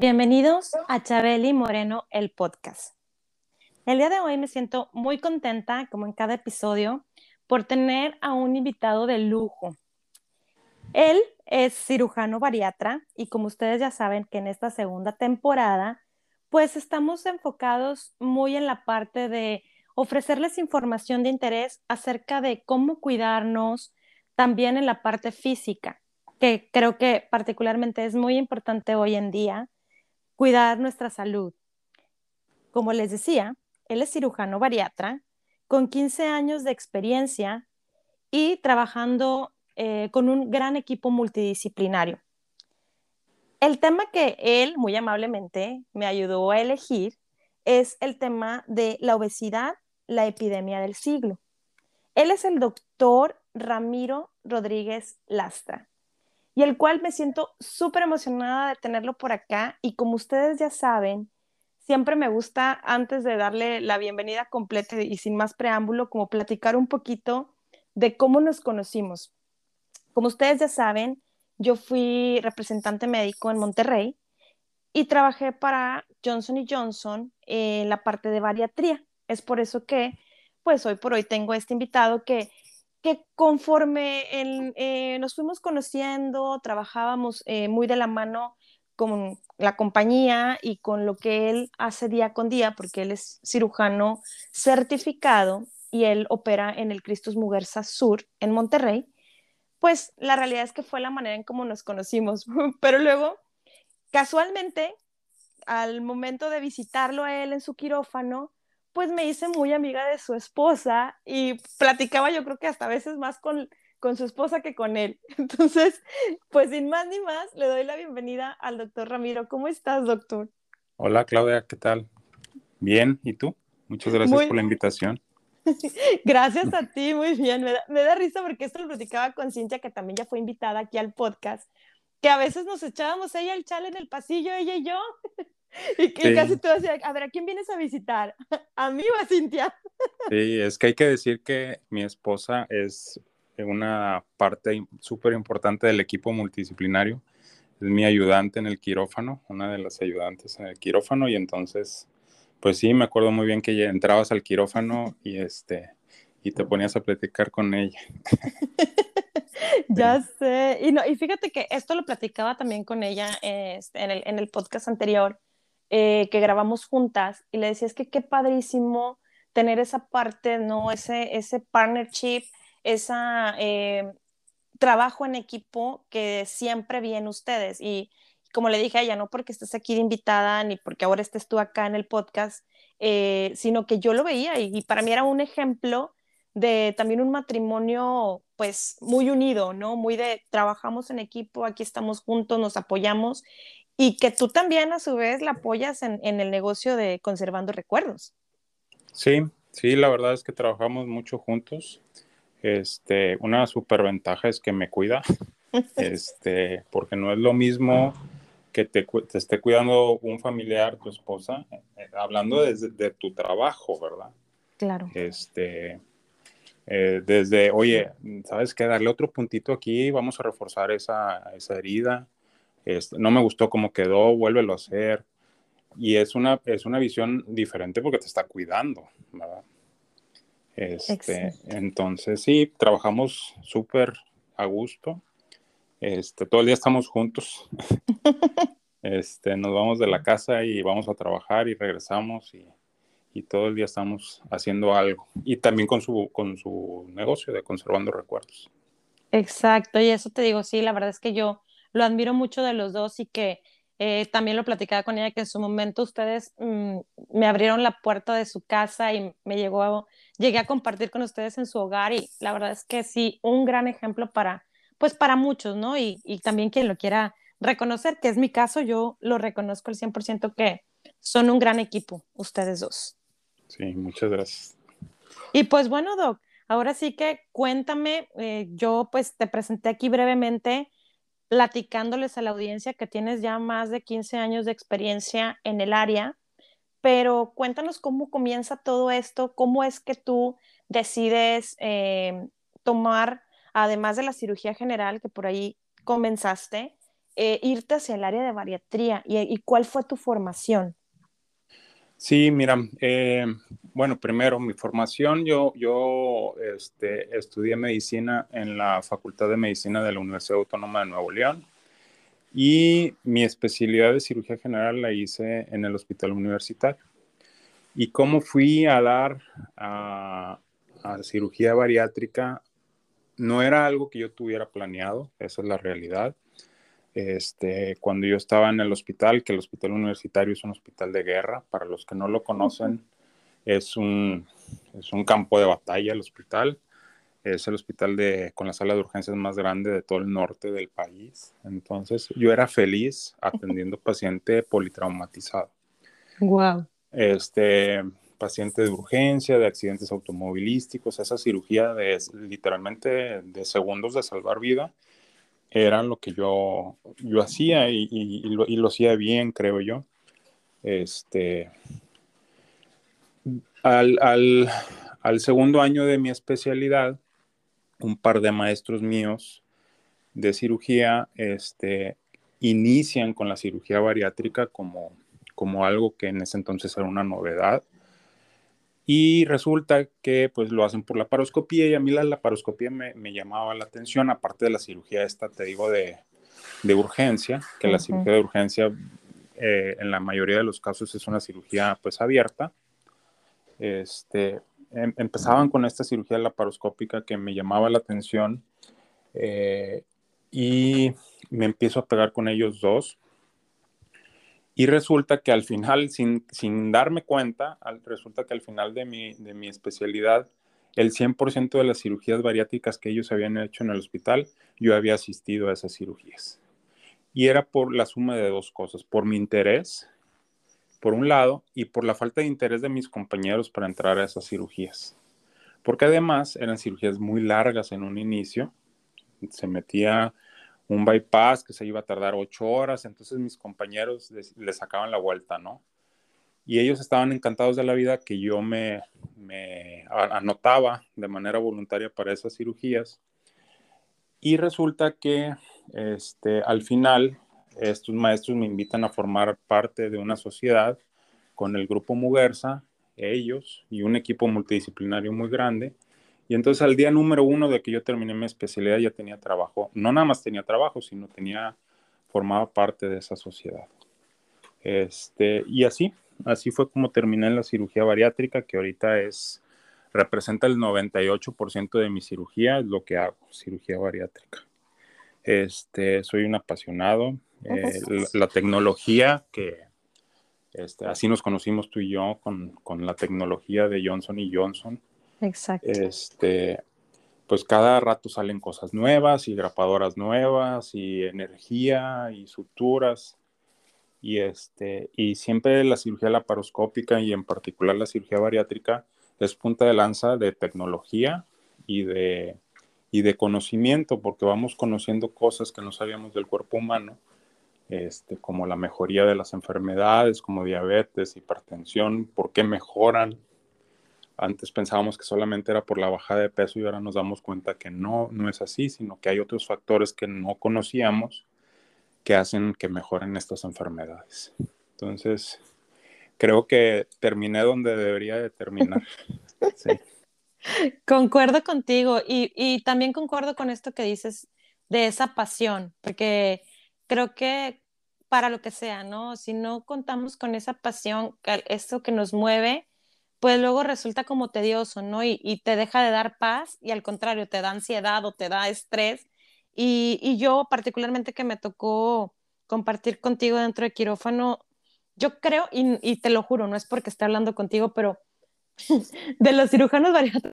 Bienvenidos a Chabeli Moreno, el podcast. El día de hoy me siento muy contenta, como en cada episodio, por tener a un invitado de lujo. Él es cirujano bariatra y como ustedes ya saben que en esta segunda temporada, pues estamos enfocados muy en la parte de ofrecerles información de interés acerca de cómo cuidarnos, también en la parte física, que creo que particularmente es muy importante hoy en día cuidar nuestra salud. Como les decía, él es cirujano bariatra con 15 años de experiencia y trabajando eh, con un gran equipo multidisciplinario. El tema que él muy amablemente me ayudó a elegir es el tema de la obesidad, la epidemia del siglo. Él es el doctor Ramiro Rodríguez Lastra y el cual me siento súper emocionada de tenerlo por acá y como ustedes ya saben, siempre me gusta antes de darle la bienvenida completa y sin más preámbulo, como platicar un poquito de cómo nos conocimos. Como ustedes ya saben, yo fui representante médico en Monterrey y trabajé para Johnson Johnson en la parte de bariatría. Es por eso que, pues hoy por hoy tengo este invitado que que conforme eh, nos fuimos conociendo, trabajábamos eh, muy de la mano con la compañía y con lo que él hace día con día, porque él es cirujano certificado y él opera en el Cristus Muguerza Sur en Monterrey, pues la realidad es que fue la manera en cómo nos conocimos. Pero luego, casualmente, al momento de visitarlo a él en su quirófano, pues me hice muy amiga de su esposa y platicaba yo creo que hasta a veces más con, con su esposa que con él. Entonces, pues sin más ni más, le doy la bienvenida al doctor Ramiro. ¿Cómo estás, doctor? Hola, Claudia, ¿qué tal? Bien, ¿y tú? Muchas gracias por la invitación. Gracias a ti, muy bien. Me da, me da, risa porque esto lo platicaba con Cintia, que también ya fue invitada aquí al podcast, que a veces nos echábamos ella el chal en el pasillo, ella y yo. Y, que casi todo decía, a ver, ¿a quién vienes a visitar? ¿A mí o a Cintia? Sí, es que hay que decir que mi esposa es una parte súper importante del equipo multidisciplinario. Es mi ayudante en el quirófano, una de las ayudantes en el quirófano, y entonces, pues sí, me acuerdo muy bien que ya entrabas al quirófano y este y te ponías a platicar con ella. ya sé. Y, no, y fíjate que esto lo platicaba también con ella este, en, el, en el podcast anterior, eh, que grabamos juntas y le decía, es que qué padrísimo tener esa parte, ¿no? Ese, ese partnership, ese eh, trabajo en equipo que siempre vi ustedes. Y como le dije a ella, no porque estés aquí de invitada ni porque ahora estés tú acá en el podcast, eh, sino que yo lo veía y, para mí era un ejemplo de también un matrimonio pues muy unido, ¿no? Muy de trabajamos en equipo, aquí estamos juntos, nos apoyamos y que tú también a su vez la apoyas en, el negocio de conservando recuerdos. Sí, sí, la verdad es que trabajamos mucho juntos. Este, una superventaja es que me cuida, este, porque no es lo mismo que te, esté cuidando un familiar, tu esposa, eh, hablando desde de tu trabajo, ¿verdad? Claro. Este, eh, desde, oye, ¿sabes qué? Darle otro puntito aquí, vamos a reforzar esa, esa herida, este, no me gustó cómo quedó, vuélvelo a hacer. Y es una, es una visión diferente porque te está cuidando, ¿verdad? Este, entonces, sí, trabajamos súper a gusto. Este, todo el día estamos juntos. este, nos vamos de la casa y vamos a trabajar y regresamos y, y, todo el día estamos haciendo algo. Y también con su, con su negocio de conservando recuerdos. Exacto, y eso te digo, sí, la verdad es que yo lo admiro mucho de los dos y que Eh, también lo platicaba con ella que en su momento ustedes mm, me abrieron la puerta de su casa y me llegó, llegué a compartir con ustedes en su hogar y la verdad es que sí, un gran ejemplo para, pues para muchos, ¿no? Y, y también quien lo quiera reconocer, que es mi caso, yo lo reconozco al 100% que son un gran equipo, ustedes dos. Sí, muchas gracias. Y pues bueno, Doc, ahora sí que cuéntame, eh, yo pues te presenté aquí brevemente platicándoles a la audiencia que tienes ya más de 15 años de experiencia en el área, pero cuéntanos cómo comienza todo esto, cómo es que tú decides eh, tomar, además de la cirugía general que por ahí comenzaste, eh, irte hacia el área de bariatría y cuál fue tu formación. Sí, mira, eh, bueno, primero mi formación, yo, yo este, estudié medicina en la Facultad de Medicina de la Universidad Autónoma de Nuevo León y mi especialidad de cirugía general la hice en el Hospital Universitario. Y cómo fui a dar a, a cirugía bariátrica, no era algo que yo tuviera planeado, esa es la realidad. Este, cuando yo estaba en el hospital, que el hospital universitario es un hospital de guerra, para los que no lo conocen, es un, es un campo de batalla el hospital. Es el hospital de, con la sala de urgencias más grande de todo el norte del país. Entonces, yo era feliz atendiendo paciente politraumatizado. Wow. Este, paciente de urgencia, de accidentes automovilísticos, esa cirugía de literalmente de segundos de salvar vida era lo que yo, yo hacía y, lo, hacía bien, creo yo. Este, al, segundo año de mi especialidad, un par de maestros míos de cirugía este, inician con la cirugía bariátrica como, como algo que en ese entonces era una novedad y resulta que pues lo hacen por la paroscopía y a mí la laparoscopía me, me llamaba la atención, aparte de la cirugía esta, te digo, de, de urgencia, que la cirugía de urgencia eh, en la mayoría de los casos es una cirugía pues abierta. Este, em, empezaban con esta cirugía laparoscópica que me llamaba la atención eh, y me empiezo a pegar con ellos dos y resulta que al final, sin, sin darme cuenta, resulta que al final de mi, de mi especialidad, el 100% de las cirugías bariátricas que ellos habían hecho en el hospital, yo había asistido a esas cirugías. Y era por la suma de dos cosas, por mi interés, por un lado, y por la falta de interés de mis compañeros para entrar a esas cirugías. Porque además eran cirugías muy largas en un inicio, se metía un bypass que se iba a tardar ocho horas, entonces mis compañeros le sacaban la vuelta, ¿no? Y ellos estaban encantados de la vida que yo me, me anotaba de manera voluntaria para esas cirugías. Y resulta que este, al final estos maestros me invitan a formar parte de una sociedad con el grupo Mugersa, ellos y un equipo multidisciplinario muy grande y entonces al día número uno de que yo terminé mi especialidad ya tenía trabajo. No nada más tenía trabajo, sino tenía, formaba parte de esa sociedad. Este, y así, así fue como terminé la cirugía bariátrica, que ahorita es, representa el 98% de mi cirugía, es lo que hago, cirugía bariátrica. Este, soy un apasionado. Eh, la, tecnología que, este, así nos conocimos tú y yo con, con la tecnología de Johnson y Johnson Exacto. Este, pues cada rato salen cosas nuevas y grapadoras nuevas y energía y suturas. Y, este, y siempre la cirugía laparoscópica y en particular la cirugía bariátrica es punta de lanza de tecnología y de, y de conocimiento, porque vamos conociendo cosas que no sabíamos del cuerpo humano, este, como la mejoría de las enfermedades, como diabetes, hipertensión, por qué mejoran, antes pensábamos que solamente era por la bajada de peso y ahora nos damos cuenta que no, no es así, sino que hay otros factores que no conocíamos que hacen que mejoren estas enfermedades. Entonces, creo que terminé donde debería de terminar. Concuerdo contigo y, y también concuerdo con esto que dices de esa pasión, porque creo que para lo que sea, ¿no? Si no contamos con esa pasión, esto que nos mueve, pues luego resulta como tedioso, ¿no? Y, te deja de dar paz y al contrario, te da ansiedad o te da estrés. Y, yo particularmente que me tocó compartir contigo dentro de quirófano. Yo creo, y, te lo juro, no es porque esté hablando contigo, pero de los cirujanos bariátricos,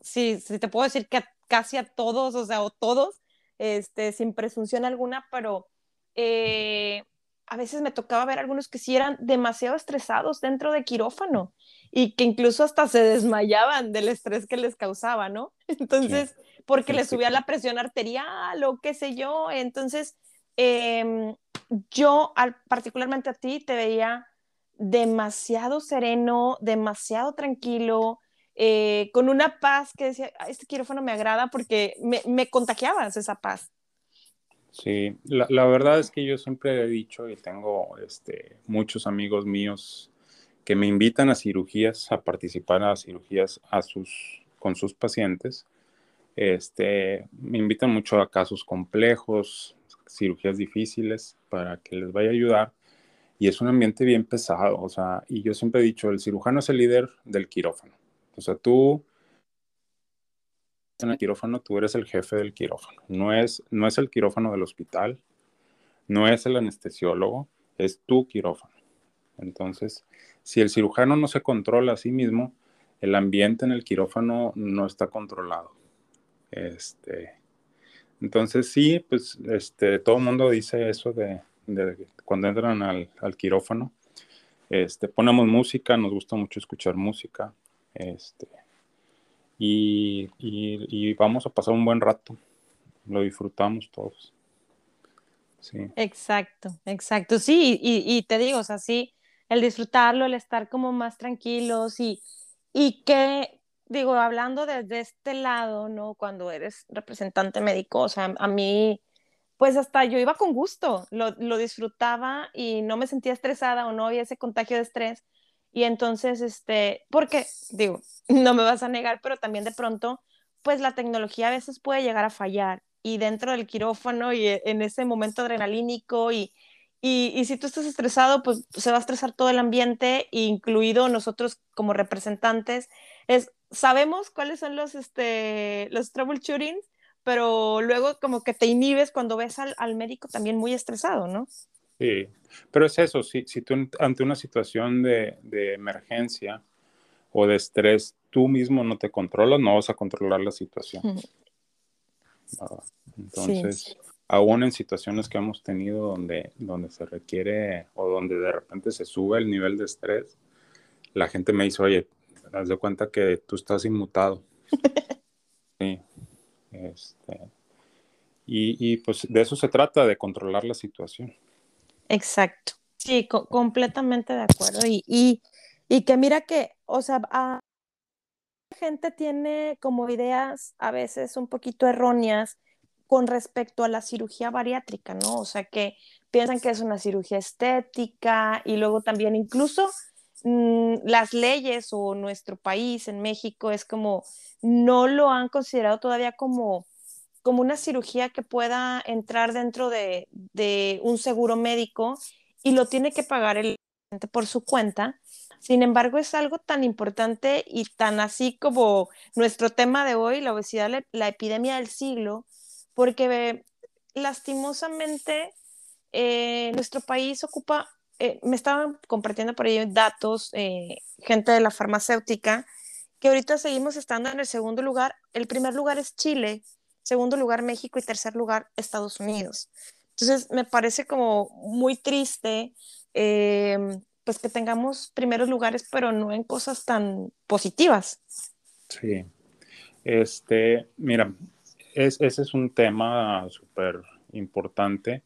si, si, te puedo decir que casi a todos, o sea, o todos, este, sin presunción alguna, pero eh, a veces me tocaba ver algunos que sí eran demasiado estresados dentro de quirófano y que incluso hasta se desmayaban del estrés que les causaba, ¿no? Entonces, porque les subía la presión arterial o qué sé yo. Entonces, em, yo particularmente a ti te veía demasiado sereno, demasiado tranquilo, eh, con una paz que decía, este quirófano me agrada porque me, me contagiabas esa paz. Sí, la, verdad es que yo siempre he dicho y tengo este, muchos amigos míos que me invitan a cirugías, a participar a cirugías con sus pacientes. Este, me invitan mucho a casos complejos, cirugías difíciles para que les vaya a ayudar. Y es un ambiente bien pesado, y yo siempre he dicho, el cirujano es el líder del quirófano. O sea, tú en el quirófano, tú eres el jefe del quirófano. No es, no es el quirófano del hospital, no es el anestesiólogo, es tu quirófano. Entonces, si el cirujano no se controla a sí mismo, el ambiente en el quirófano no está controlado. Este, entonces, sí, pues este, todo el mundo dice eso de, cuando entran al, al, quirófano. Este, ponemos música, nos gusta mucho escuchar música. Este, y, vamos a pasar un buen rato. Lo disfrutamos todos. Sí. Exacto, exacto. Sí, y, te digo, o sea, sí, el disfrutarlo, el estar como más tranquilos y, y que, digo, hablando desde este lado, ¿no? Cuando eres representante médico, o sea, a mí, pues hasta yo iba con gusto, lo, lo disfrutaba y no me sentía estresada o no había ese contagio de estrés y entonces, este, porque, digo, no me vas a negar, pero también de pronto, pues la tecnología a veces puede llegar a fallar y dentro del quirófano y e, en ese momento adrenalínico y, y, y si tú estás estresado, pues se va a estresar todo el ambiente, incluido nosotros como representantes. Es, sabemos cuáles son los, este, los troubleshootings, pero luego como que te inhibes cuando ves al, al médico también muy estresado, ¿no? Sí, pero es eso, si, si tú ante una situación de, emergencia o de estrés, tú mismo no te controlas, no vas a controlar la situación. Entonces, aún en situaciones que hemos tenido donde, donde se requiere o donde de repente se sube el nivel de estrés, la gente me dice, oye, haz de cuenta que tú estás inmutado. sí. Este, y, y pues de eso se trata, de controlar la situación. Exacto. Sí, completamente de acuerdo. Y, y, y, que mira que, o sea, la gente tiene como ideas a veces un poquito erróneas con respecto a la cirugía bariátrica, ¿no? O sea, que piensan que es una cirugía estética y luego también incluso mm, las leyes o nuestro país en México es como no lo han considerado todavía como como una cirugía que pueda entrar dentro de, un seguro médico y lo tiene que pagar el paciente por su cuenta. Sin embargo, es algo tan importante y tan así como nuestro tema de hoy, la obesidad, la, epidemia del siglo, porque lastimosamente eh, nuestro país ocupa, eh, me estaban compartiendo por ahí datos, eh, gente de la farmacéutica, que ahorita seguimos estando en el segundo lugar. El primer lugar es Chile, segundo lugar México y tercer lugar Estados Unidos. Entonces, me parece como muy triste, eh, pues que tengamos primeros lugares, pero no en cosas tan positivas. Sí. Este, mira, ese es un tema súper importante.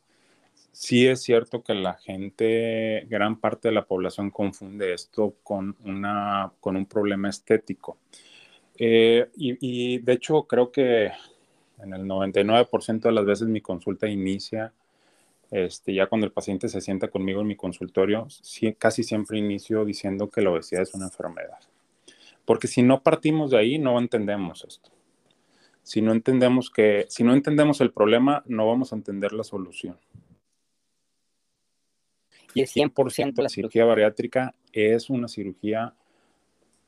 Sí es cierto que la gente, gran parte de la población confunde esto con, una, con un problema estético. Eh, y, de hecho creo que en el 99% de las veces mi consulta inicia, este, ya cuando el paciente se sienta conmigo en mi consultorio, casi siempre inicio diciendo que la obesidad es una enfermedad. Porque si no partimos de ahí, no entendemos esto. Si no entendemos que, si no entendemos el problema, no vamos a entender la solución. Y el 100% de la cirugía bariátrica es una cirugía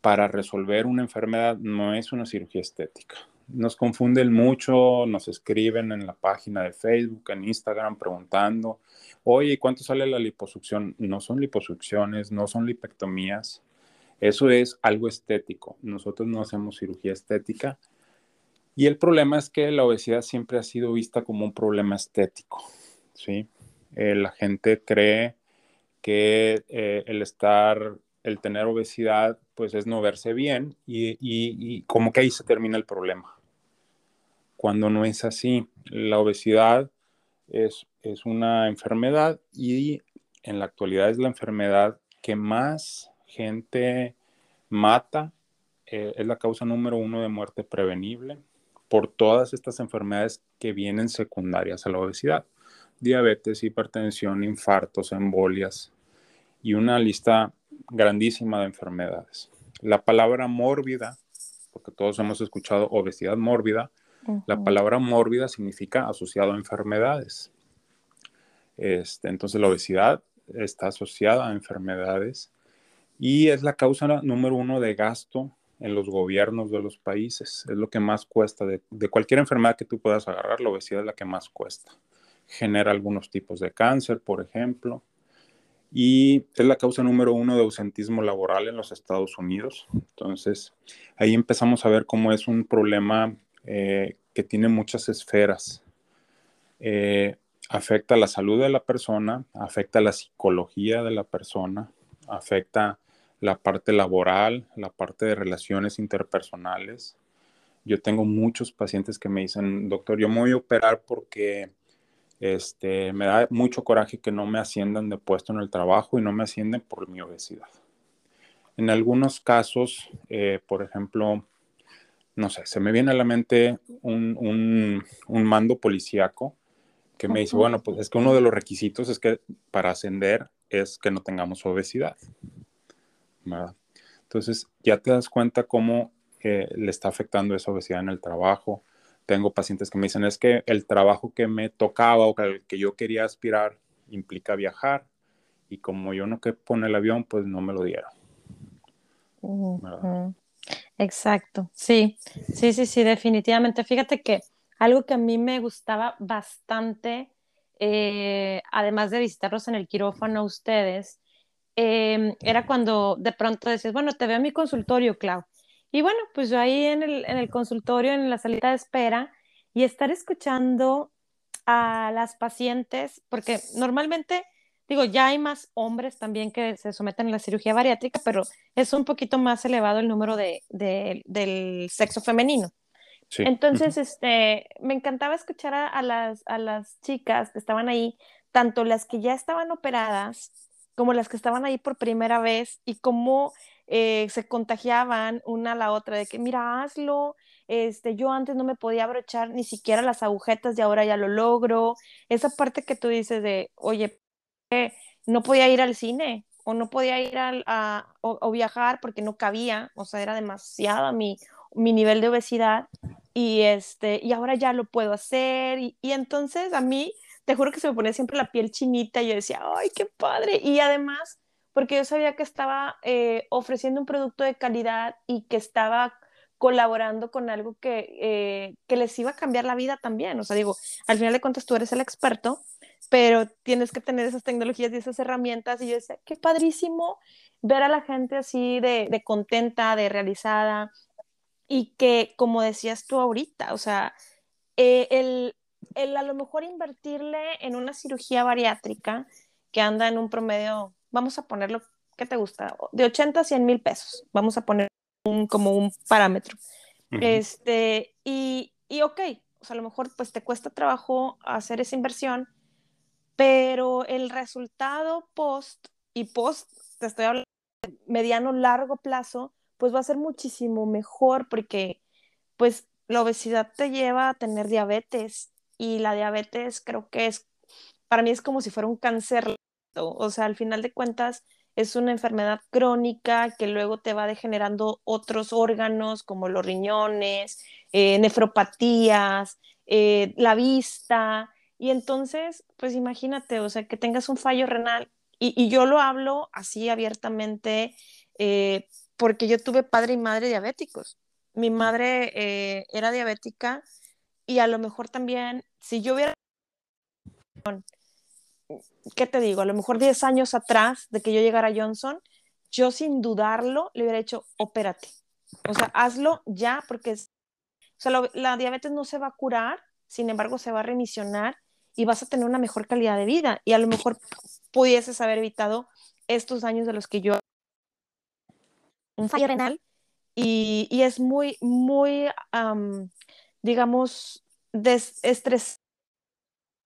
para resolver una enfermedad, no es una cirugía estética nos confunden mucho, nos escriben en la página de Facebook, en Instagram, preguntando, oye, ¿cuánto sale la liposucción? No son liposucciones, no son lipectomías. Eso es algo estético. Nosotros no hacemos cirugía estética. Y el problema es que la obesidad siempre ha sido vista como un problema estético. ¿sí? Eh, la gente cree que eh, el estar, el tener obesidad, pues es no verse bien y como que ahí se termina el problema cuando no es así. La obesidad es, es una enfermedad y en la actualidad es la enfermedad que más gente mata, eh, es la causa número uno de muerte prevenible por todas estas enfermedades que vienen secundarias a la obesidad. Diabetes, hipertensión, infartos, embolias y una lista grandísima de enfermedades. La palabra mórbida, porque todos hemos escuchado obesidad mórbida, la palabra mórbida significa asociado a enfermedades. Este, entonces la obesidad está asociada a enfermedades y es la causa número uno de gasto en los gobiernos de los países. Es lo que más cuesta. De, de, cualquier enfermedad que tú puedas agarrar, la obesidad es la que más cuesta. Genera algunos tipos de cáncer, por ejemplo. Y es la causa número uno de ausentismo laboral en los Estados Unidos. Entonces, ahí empezamos a ver cómo es un problema eh, que tiene muchas esferas. Eh, afecta la salud de la persona, afecta la psicología de la persona, afecta la parte laboral, la parte de relaciones interpersonales. Yo tengo muchos pacientes que me dicen, doctor, yo me voy a operar porque este, me da mucho coraje que no me asciendan de puesto en el trabajo y no me ascienden por mi obesidad. En algunos casos, eh, por ejemplo, no sé, se me viene a la mente un, mando policíaco que me dice, bueno, pues es que uno de los requisitos es que para ascender es que no tengamos obesidad. Entonces ya te das cuenta cómo eh, le está afectando esa obesidad en el trabajo. Tengo pacientes que me dicen, es que el trabajo que me tocaba o que, que yo quería aspirar implica viajar y como yo no que pone el avión, pues no me lo dieron. Exacto, sí, sí, sí, sí, definitivamente. Fíjate que algo que a mí me gustaba bastante, eh, además de visitarlos en el quirófano a ustedes, em, era cuando de pronto decías, bueno, te veo en mi consultorio, Clau. Y bueno, pues yo ahí en el, en el consultorio, en la salita de espera, y estar escuchando a las pacientes, porque normalmente Digo, ya hay más hombres también que se someten a la cirugía bariátrica, pero es un poquito más elevado el número de, del sexo femenino. Entonces, este, me encantaba escuchar a, las, a las chicas que estaban ahí, tanto las que ya estaban operadas como las que estaban ahí por primera vez y cómo eh, se contagiaban una a la otra de que, mira, hazlo, este, yo antes no me podía abrochar ni siquiera las agujetas y ahora ya lo logro. Esa parte que tú dices de, oye, no podía ir al cine o no podía ir a, o, viajar porque no cabía, o sea, era demasiado mi, mi nivel de obesidad y, este, y ahora ya lo puedo hacer y, entonces a mí, te juro que se me ponía siempre la piel chinita y yo decía, ay, qué padre. Y además, porque yo sabía que estaba eh, ofreciendo un producto de calidad y que estaba colaborando con algo que, eh, que les iba a cambiar la vida también. O sea, digo, al final de cuentas tú eres el experto pero tienes que tener esas tecnologías y esas herramientas. Y yo decía, qué padrísimo ver a la gente así de, de contenta, de realizada, y que, como decías tú ahorita, o sea, eh, el, el, a lo mejor invertirle en una cirugía bariátrica que anda en un promedio, vamos a ponerlo, ¿qué te gusta? De 80 a 100 mil pesos, vamos a poner un, como un parámetro. Este, y, y ok, o sea, a lo mejor pues te cuesta trabajo hacer esa inversión, pero el resultado post y post, te estoy hablando de mediano, largo plazo, pues va a ser muchísimo mejor porque pues la obesidad te lleva a tener diabetes y la diabetes creo que es, para mí es como si fuera un cáncer, o sea, al final de cuentas es una enfermedad crónica que luego te va degenerando otros órganos como los riñones, eh, nefropatías, eh, la vista, y entonces, pues imagínate, o sea, que tengas un fallo renal. Y, yo lo hablo así abiertamente eh, porque yo tuve padre y madre diabéticos. mi madre eh, era diabética y a lo mejor también, si yo hubiera, ¿qué te digo? A lo mejor 10 años atrás de que yo llegara a Johnson, yo sin dudarlo le hubiera hecho, opérate. O sea, hazlo ya porque es, o sea, la diabetes no se va a curar, sin embargo, se va a remisionar y vas a tener una mejor calidad de vida. Y a lo mejor pudieses haber evitado estos años de los que yo... Un fallo renal. Y, y es muy, muy, digamos, des, estrés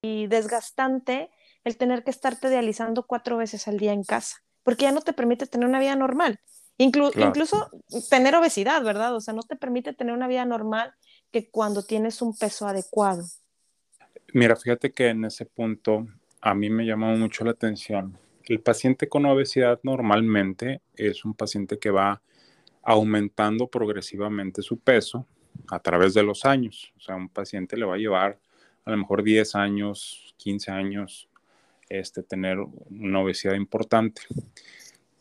y desgastante el tener que estarte dializando cuatro veces al día en casa, porque ya no te permite tener una vida normal. Incluso tener obesidad, ¿verdad? O sea, no te permite tener una vida normal que cuando tienes un peso adecuado. Mira, fíjate que en ese punto a mí me llamó mucho la atención. El paciente con obesidad normalmente es un paciente que va aumentando progresivamente su peso a través de los años. O sea, un paciente le va a llevar a lo mejor 10 años, 15 años, este, tener una obesidad importante.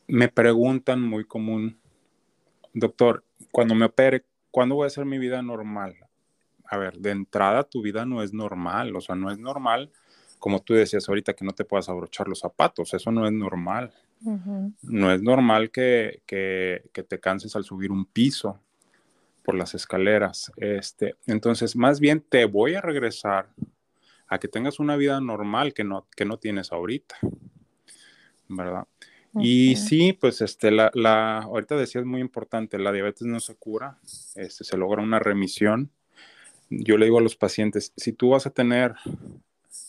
Me preguntan muy común, doctor, cuando me opere, ¿cuándo voy a hacer mi vida normal? A ver, de entrada tu vida no es normal, o sea, no es normal, como tú decías ahorita, que no te puedas abrochar los zapatos, eso no es normal. No es normal que, que, que, te canses al subir un piso por las escaleras. Este, entonces, más bien te voy a regresar a que tengas una vida normal que no, que no tienes ahorita, ¿verdad? Y sí, pues este, la, la, ahorita decías muy importante, la diabetes no se cura, este, se logra una remisión. Yo le digo a los pacientes, si tú vas a tener,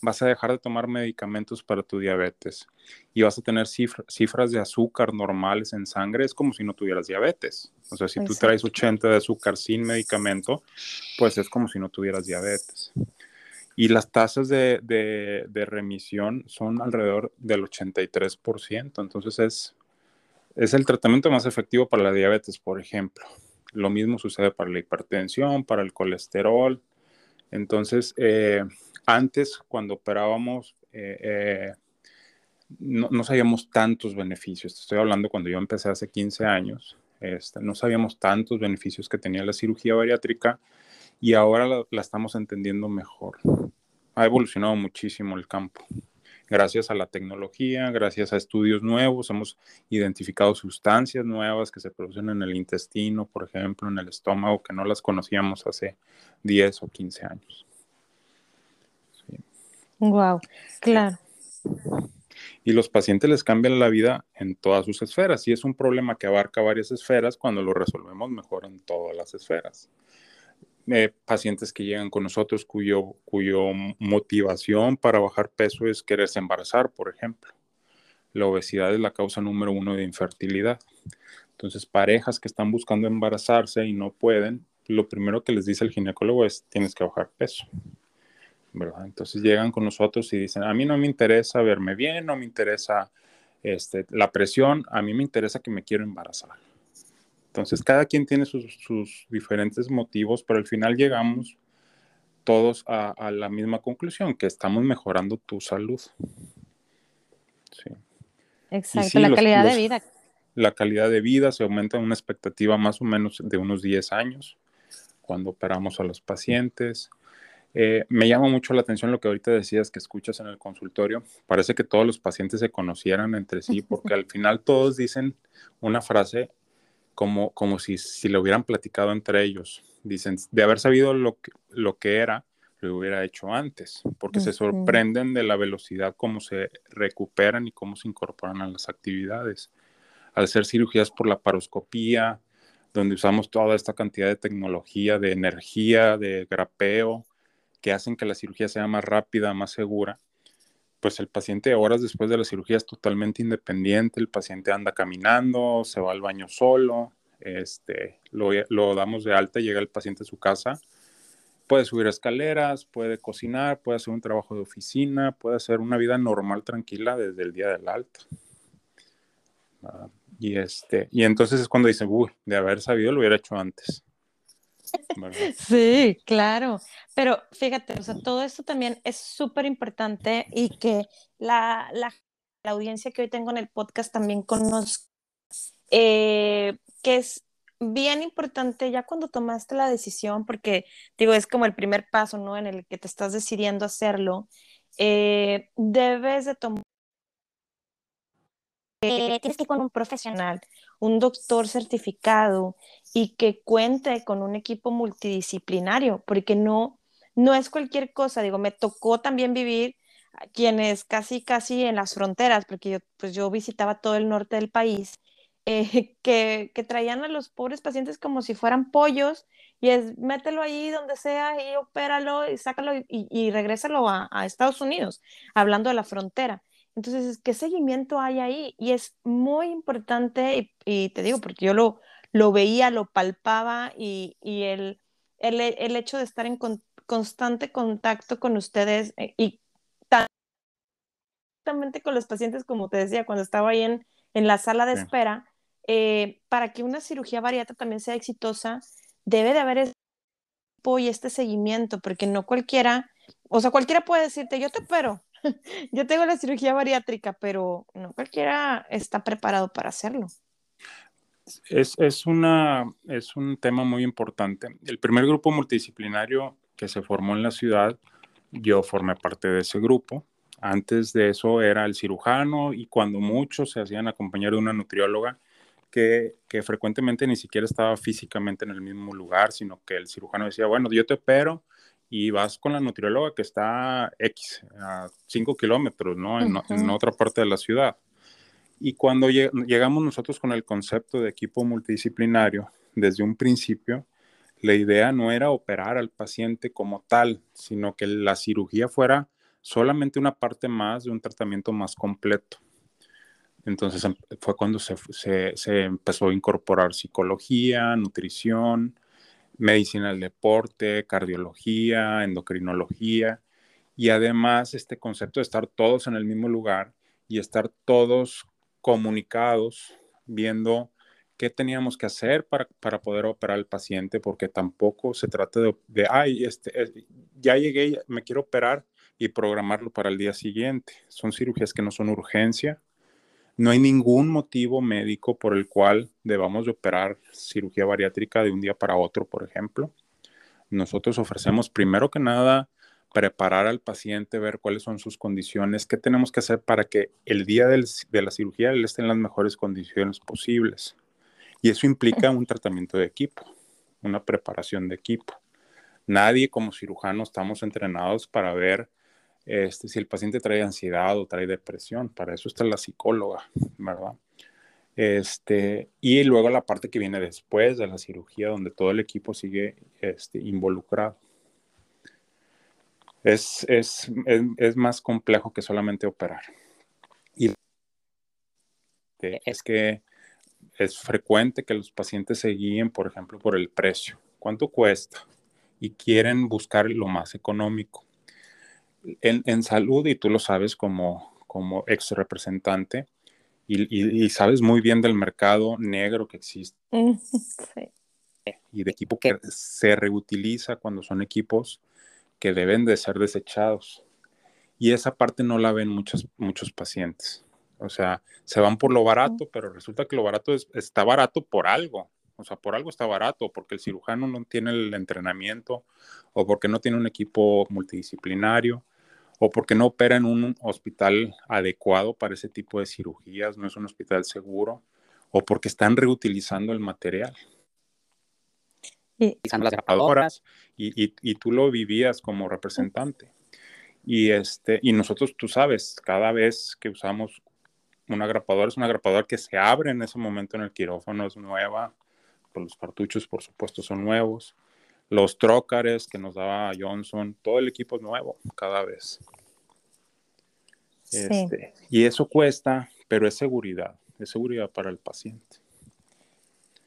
vas a dejar de tomar medicamentos para tu diabetes y vas a tener cifras de azúcar normales en sangre, es como si no tuvieras diabetes. O sea, si tú traes 80 de azúcar sin medicamento, pues es como si no tuvieras diabetes. Y las tasas de, de, remisión son alrededor del 83%. Entonces es, es el tratamiento más efectivo para la diabetes, por ejemplo. Lo mismo sucede para la hipertensión, para el colesterol. Entonces, eh, antes, cuando operábamos, eh, eh, no, sabíamos tantos beneficios. Estoy hablando cuando yo empecé hace 15 años. Este, no sabíamos tantos beneficios que tenía la cirugía bariátrica y ahora la, estamos entendiendo mejor. Ha evolucionado muchísimo el campo. Gracias a la tecnología, gracias a estudios nuevos, hemos identificado sustancias nuevas que se producen en el intestino, por ejemplo, en el estómago, que no las conocíamos hace 10 o 15 años. Wow, claro. Y los pacientes les cambian la vida en todas sus esferas, y es un problema que abarca varias esferas cuando lo resolvemos mejor en todas las esferas. Eh, pacientes que llegan con nosotros cuyo, cuyo motivación para bajar peso es quererse embarazar, por ejemplo. La obesidad es la causa número uno de infertilidad. Entonces, parejas que están buscando embarazarse y no pueden, lo primero que les dice el ginecólogo es tienes que bajar peso. Entonces llegan con nosotros y dicen, a mí no me interesa verme bien, no me interesa este, la presión, a mí me interesa que me quiero embarazar. Entonces, cada quien tiene sus, diferentes motivos, pero al final llegamos todos a, la misma conclusión, que estamos mejorando tu salud. Sí. Exacto, la calidad de vida. La calidad de vida se aumenta en una expectativa más o menos de unos 10 años cuando operamos a los pacientes. Eh, me llama mucho la atención lo que ahorita decías que escuchas en el consultorio. Parece que todos los pacientes se conocieran entre sí, porque al final todos dicen una frase como, como si, si lo hubieran platicado entre ellos. Dicen, de haber sabido lo que, lo que era, lo hubiera hecho antes, porque se sorprenden de la velocidad como se recuperan y cómo se incorporan a las actividades. Al ser cirugías por la paroscopía, donde usamos toda esta cantidad de tecnología, de energía, de grapeo, que hacen que la cirugía sea más rápida, más segura, pues el paciente horas después de la cirugía es totalmente independiente, el paciente anda caminando, se va al baño solo, este, lo, damos de alta, llega el paciente a su casa, puede subir escaleras, puede cocinar, puede hacer un trabajo de oficina, puede hacer una vida normal, tranquila desde el día del alta. Ah, y, este, y entonces es cuando dice, uy, de haber sabido lo hubiera hecho antes. Sí, claro. Pero fíjate, o sea, todo esto también es súper importante y que la, la, audiencia que hoy tengo en el podcast también conozca, eh, que es bien importante ya cuando tomaste la decisión, porque digo, es como el primer paso, ¿no? En el que te estás decidiendo hacerlo, eh, debes de tomar... Eh, tienes que ir con un profesional, un doctor certificado y que cuente con un equipo multidisciplinario, porque no, no es cualquier cosa. Digo, me tocó también vivir quienes casi, casi en las fronteras, porque yo, pues yo visitaba todo el norte del país eh, que, que, traían a los pobres pacientes como si fueran pollos y es mételo ahí donde sea y opéralo y sácalo y, y regrésalo a, a, Estados Unidos, hablando de la frontera. Entonces, ¿qué seguimiento hay ahí? Y es muy importante, y, y te digo, porque yo lo, lo veía, lo palpaba y, y el, el, el, hecho de estar en con, constante contacto con ustedes eh, y también con los pacientes, como te decía, cuando estaba ahí en, en la sala de sí. espera, eh, para que una cirugía bariátrica también sea exitosa, debe de haber este y este seguimiento, porque no cualquiera, o sea, cualquiera puede decirte, yo te opero, yo tengo la cirugía bariátrica, pero no cualquiera está preparado para hacerlo. Es, es, una, es un tema muy importante. El primer grupo multidisciplinario que se formó en la ciudad, yo formé parte de ese grupo. Antes de eso era el cirujano y cuando muchos se hacían acompañar de una nutrióloga que, que, frecuentemente ni siquiera estaba físicamente en el mismo lugar, sino que el cirujano decía, bueno, yo te opero y vas con la nutrióloga que está X, a 5 kilómetros, ¿no? En, uh -huh. en, otra parte de la ciudad. Y cuando lleg llegamos nosotros con el concepto de equipo multidisciplinario, desde un principio, la idea no era operar al paciente como tal, sino que la cirugía fuera solamente una parte más de un tratamiento más completo. Entonces em, fue cuando se, se, se, empezó a incorporar psicología, nutrición, medicina del deporte, cardiología, endocrinología y además este concepto de estar todos en el mismo lugar y estar todos comunicados, viendo qué teníamos que hacer para, para poder operar al paciente, porque tampoco se trata de, de ay, este, ya llegué, me quiero operar y programarlo para el día siguiente. Son cirugías que no son urgencia, no hay ningún motivo médico por el cual debamos de operar cirugía bariátrica de un día para otro, por ejemplo. Nosotros ofrecemos primero que nada preparar al paciente, ver cuáles son sus condiciones, qué tenemos que hacer para que el día de la cirugía él esté en las mejores condiciones posibles. Y eso implica un tratamiento de equipo, una preparación de equipo. Nadie como cirujano estamos entrenados para ver este, si el paciente trae ansiedad o trae depresión, para eso está la psicóloga, ¿verdad? Este, y luego la parte que viene después de la cirugía, donde todo el equipo sigue este, involucrado. Es, es, es, es, más complejo que solamente operar. Y es que es frecuente que los pacientes se guíen, por ejemplo, por el precio. ¿Cuánto cuesta? Y quieren buscar lo más económico en, en, salud, y tú lo sabes como, como ex representante, y, y, y, sabes muy bien del mercado negro que existe. Sí. Y de equipo que se reutiliza cuando son equipos que deben de ser desechados. Y esa parte no la ven muchos, muchos pacientes. O sea, se van por lo barato, pero resulta que lo barato es, está barato por algo. O sea, por algo está barato, porque el cirujano no tiene el entrenamiento o porque no tiene un equipo multidisciplinario o porque no opera en un hospital adecuado para ese tipo de cirugías, no es un hospital seguro, o porque están reutilizando el material. Y, las grabadoras, y, y, y, tú lo vivías como representante. Y, este, y nosotros, tú sabes, cada vez que usamos una grapadora, es una grapadora que se abre en ese momento en el quirófano, es nueva, pues los cartuchos, por supuesto, son nuevos los trócares que nos daba Johnson, todo el equipo es nuevo cada vez. Sí. Este, y eso cuesta, pero es seguridad, es seguridad para el paciente.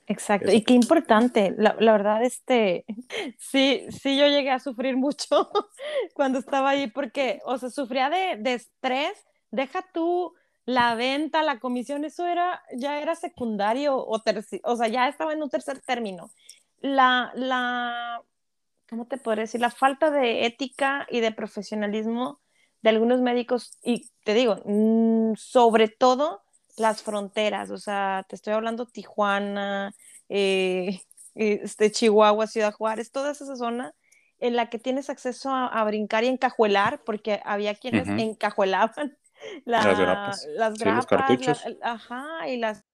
Exacto, eso. y qué importante, la, la, verdad, este, sí, sí, yo llegué a sufrir mucho cuando estaba ahí, porque, o sea, sufría de, de estrés, deja tú la venta, la comisión, eso era, ya era secundario o terci o sea, ya estaba en un tercer término la, la, ¿cómo te podría decir? La falta de ética y de profesionalismo de algunos médicos, y te digo, mm, sobre todo las fronteras, o sea, te estoy hablando Tijuana, eh, este, Chihuahua, Ciudad Juárez, toda esa zona en la que tienes acceso a, brincar y encajuelar, porque había quienes encajuelaban las grapas, las grapas cartuchos. ajá, y las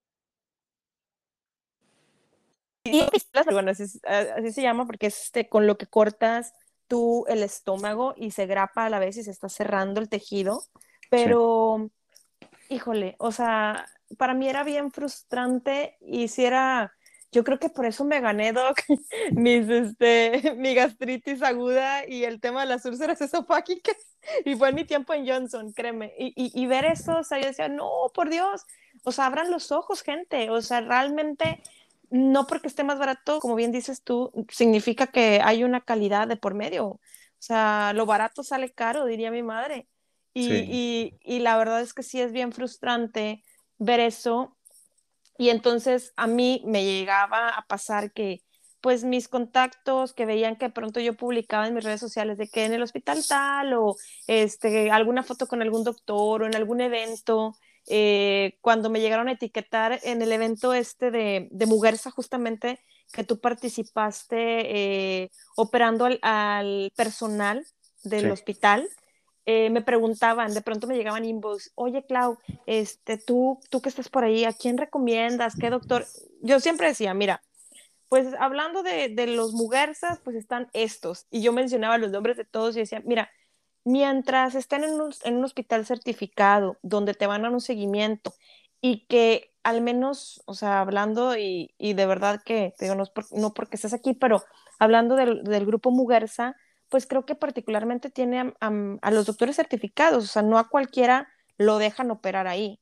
y bueno, así, así, se llama porque es este, con lo que cortas tú el estómago y se grapa a la vez y se está cerrando el tejido. Pero, híjole, o sea, para mí era bien frustrante y si era, yo creo que por eso me gané, Doc, mis, este, mi gastritis aguda y el tema de las úlceras esofágicas. Y fue en mi tiempo en Johnson, créeme. Y, y, y ver eso, o sea, yo decía, no, por Dios, o sea, abran los ojos, gente. O sea, realmente no porque esté más barato, como bien dices tú, significa que hay una calidad de por medio. O sea, lo barato sale caro, diría mi madre. Y, y, la verdad es que sí es bien frustrante ver eso. Y entonces a mí me llegaba a pasar que, pues mis contactos que veían que pronto yo publicaba en mis redes sociales de que en el hospital tal o este, alguna foto con algún doctor o en algún evento, eh, cuando me llegaron a etiquetar en el evento este de, de Muguerza, justamente que tú participaste eh, operando al, personal del hospital, eh, me preguntaban, de pronto me llegaban inbox, oye Clau, este, tú, tú que estás por ahí, ¿a quién recomiendas? ¿Qué doctor? Yo siempre decía, mira, pues hablando de, de los muguerzas, pues están estos. Y yo mencionaba los nombres de todos y decía, mira, mientras estén en un, hospital certificado, donde te van a un seguimiento y que al menos, o sea, hablando y, de verdad que, digo, no, porque estés aquí, pero hablando del, grupo Muguerza, pues creo que particularmente tiene a, los doctores certificados, o sea, no a cualquiera lo dejan operar ahí.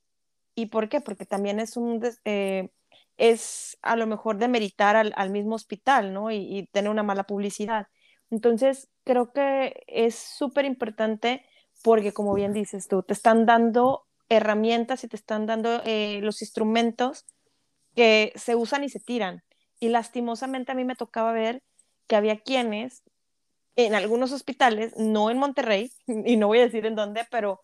¿Y por qué? Porque también es un, eh, es a lo mejor demeritar al, al mismo hospital, ¿no? y tener una mala publicidad. Entonces, creo que es súper importante porque, como bien dices tú, te están dando herramientas y te están dando eh, los instrumentos que se usan y se tiran. Y lastimosamente a mí me tocaba ver que había quienes en algunos hospitales, no en Monterrey, y no voy a decir en dónde, pero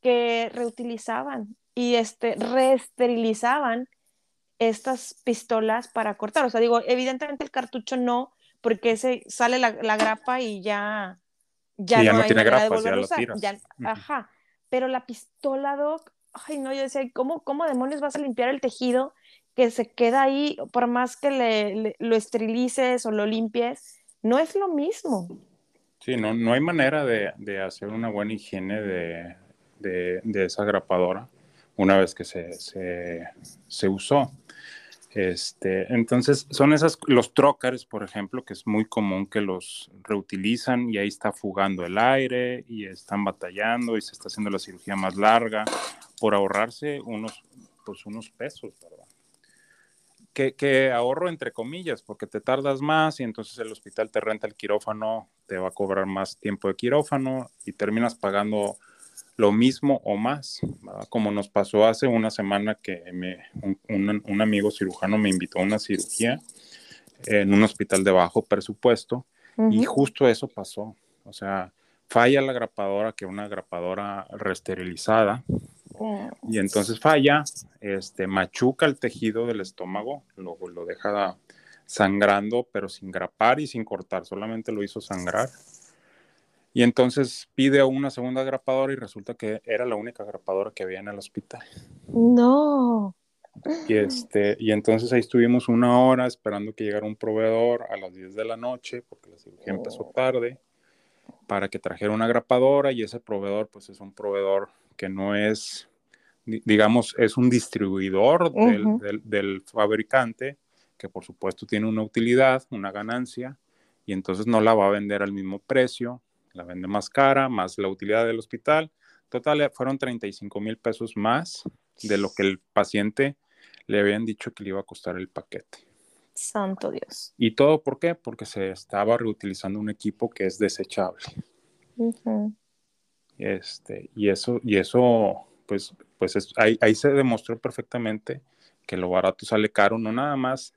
que reutilizaban y este, reesterilizaban estas pistolas para cortar. O sea, digo, evidentemente el cartucho no, porque se sale la, grapa y ya, ya, no, tiene grapa, ya lo tiras. Ajá, pero la pistola, Doc, ay no, yo decía, ¿cómo, ¿cómo demonios vas a limpiar el tejido que se queda ahí, por más que le, lo esterilices o lo limpies? No es lo mismo. Sí, no, no hay manera de, de hacer una buena higiene de, de, de, esa grapadora una vez que se, se, se usó. Este, entonces, son esas, los trócares, por ejemplo, que es muy común que los reutilizan y ahí está fugando el aire y están batallando y se está haciendo la cirugía más larga por ahorrarse unos, pues unos pesos, ¿verdad? Que, que, ahorro entre comillas, porque te tardas más y entonces el hospital te renta el quirófano, te va a cobrar más tiempo de quirófano y terminas pagando lo mismo o más, como nos pasó hace una semana que me, un, amigo cirujano me invitó a una cirugía en un hospital de bajo presupuesto y justo eso pasó. O sea, falla la grapadora, que una grapadora resterilizada, oh. y entonces falla, este, machuca el tejido del estómago, lo, lo deja sangrando, pero sin grapar y sin cortar, solamente lo hizo sangrar y entonces pide una segunda grapadora y resulta que era la única grapadora que había en el hospital. No. Y, este, y entonces ahí estuvimos una hora esperando que llegara un proveedor a las 10 de la noche, porque la cirugía empezó oh. tarde, para que trajera una grapadora y ese proveedor pues es un proveedor que no es, digamos, es un distribuidor del, del fabricante, que por supuesto tiene una utilidad, una ganancia, y entonces no la va a vender al mismo precio, la vende más cara, más la utilidad del hospital. Total, eh, fueron 35 mil pesos más de lo que el paciente le habían dicho que le iba a costar el paquete. Santo Dios. ¿Y todo por qué? Porque se estaba reutilizando un equipo que es desechable. este, y eso, y eso pues, pues ahí, ahí se demostró perfectamente que lo barato sale caro, no nada más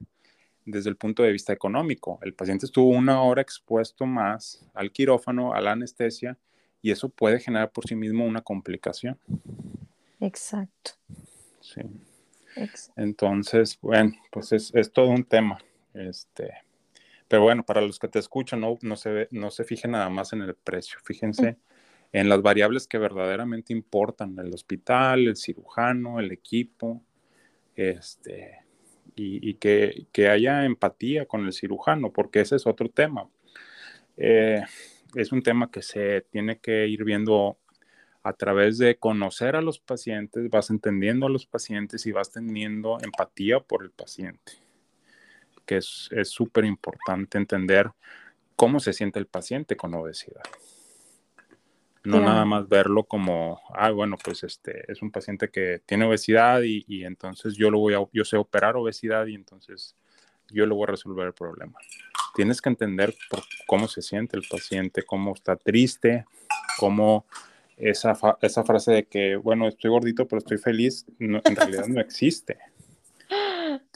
desde el punto de vista económico. El paciente estuvo una hora expuesto más al quirófano, a la anestesia, y eso puede generar por sí mismo una complicación. Exacto. Sí. Entonces, bueno, pues es, es, todo un tema. Este, pero bueno, para los que te escuchan, no, no, se, no se fijen nada más en el precio, fíjense en las variables que verdaderamente importan, el hospital, el cirujano, el equipo, este, y, que, que, haya empatía con el cirujano, porque ese es otro tema. Eh, es un tema que se tiene que ir viendo a través de conocer a los pacientes, vas entendiendo a los pacientes y vas teniendo empatía por el paciente, que es súper importante entender cómo se siente el paciente con obesidad. No nada más verlo como, ah, bueno, pues este es un paciente que tiene obesidad y, y, entonces yo lo voy a, yo sé operar obesidad y entonces yo le voy a resolver el problema. Tienes que entender cómo se siente el paciente, cómo está triste, cómo esa, esa frase de que, bueno, estoy gordito pero estoy feliz, en realidad no existe.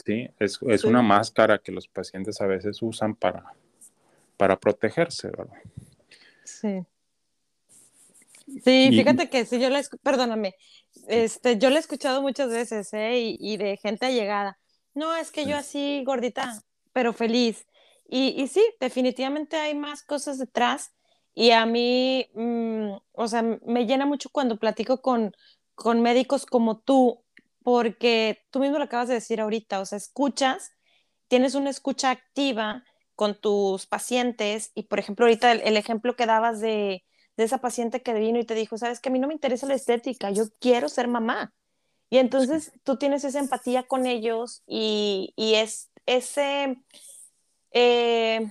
Sí, es, es una máscara que los pacientes a veces usan para, para protegerse, ¿verdad? Sí. Sí, fíjate que sí, yo le, perdóname, este, yo le he escuchado muchas veces, ¿eh? Y, y, de gente allegada. No, es que yo así gordita, pero feliz. Y, y sí, definitivamente hay más cosas detrás. Y a mí, mm, o sea, me llena mucho cuando platico con, con médicos como tú, porque tú mismo lo acabas de decir ahorita, o sea, escuchas, tienes una escucha activa con tus pacientes y, por ejemplo, ahorita el ejemplo que dabas de, de esa paciente que vino y te dijo, sabes que a mí no me interesa la estética, yo quiero ser mamá. Y entonces tú tienes esa empatía con ellos y, es ese, eh,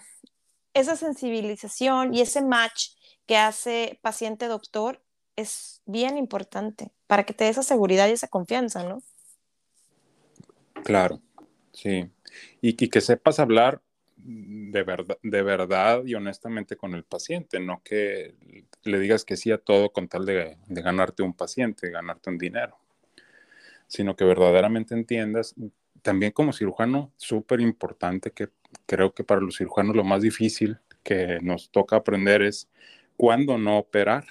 esa sensibilización y ese match que hace paciente-doctor es bien importante para que te dé esa seguridad y esa confianza, ¿no? Claro, sí. Y, y que sepas hablar de verdad, de verdad y honestamente con el paciente, no que le digas que sí a todo con tal de, ganarte un paciente, ganarte un dinero, sino que verdaderamente entiendas. También como cirujano, súper importante que creo que para los cirujanos lo más difícil que nos toca aprender es cuándo no operar.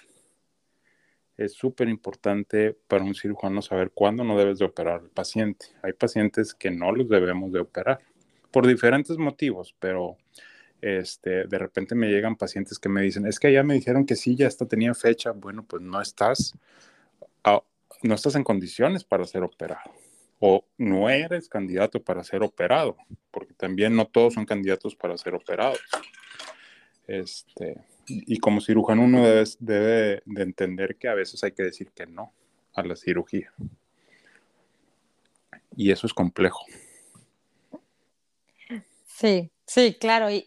Es súper importante para un cirujano saber cuándo no debes de operar al paciente. Hay pacientes que no los debemos de operar por diferentes motivos, pero este, de repente me llegan pacientes que me dicen, es que ya me dijeron que sí, ya hasta tenía fecha. Bueno, pues no estás, no estás en condiciones para ser operado o no eres candidato para ser operado, porque también no todos son candidatos para ser operados. Este, y como cirujano uno debe, debe de entender que a veces hay que decir que no a la cirugía. Y eso es complejo. Sí, sí, claro, y,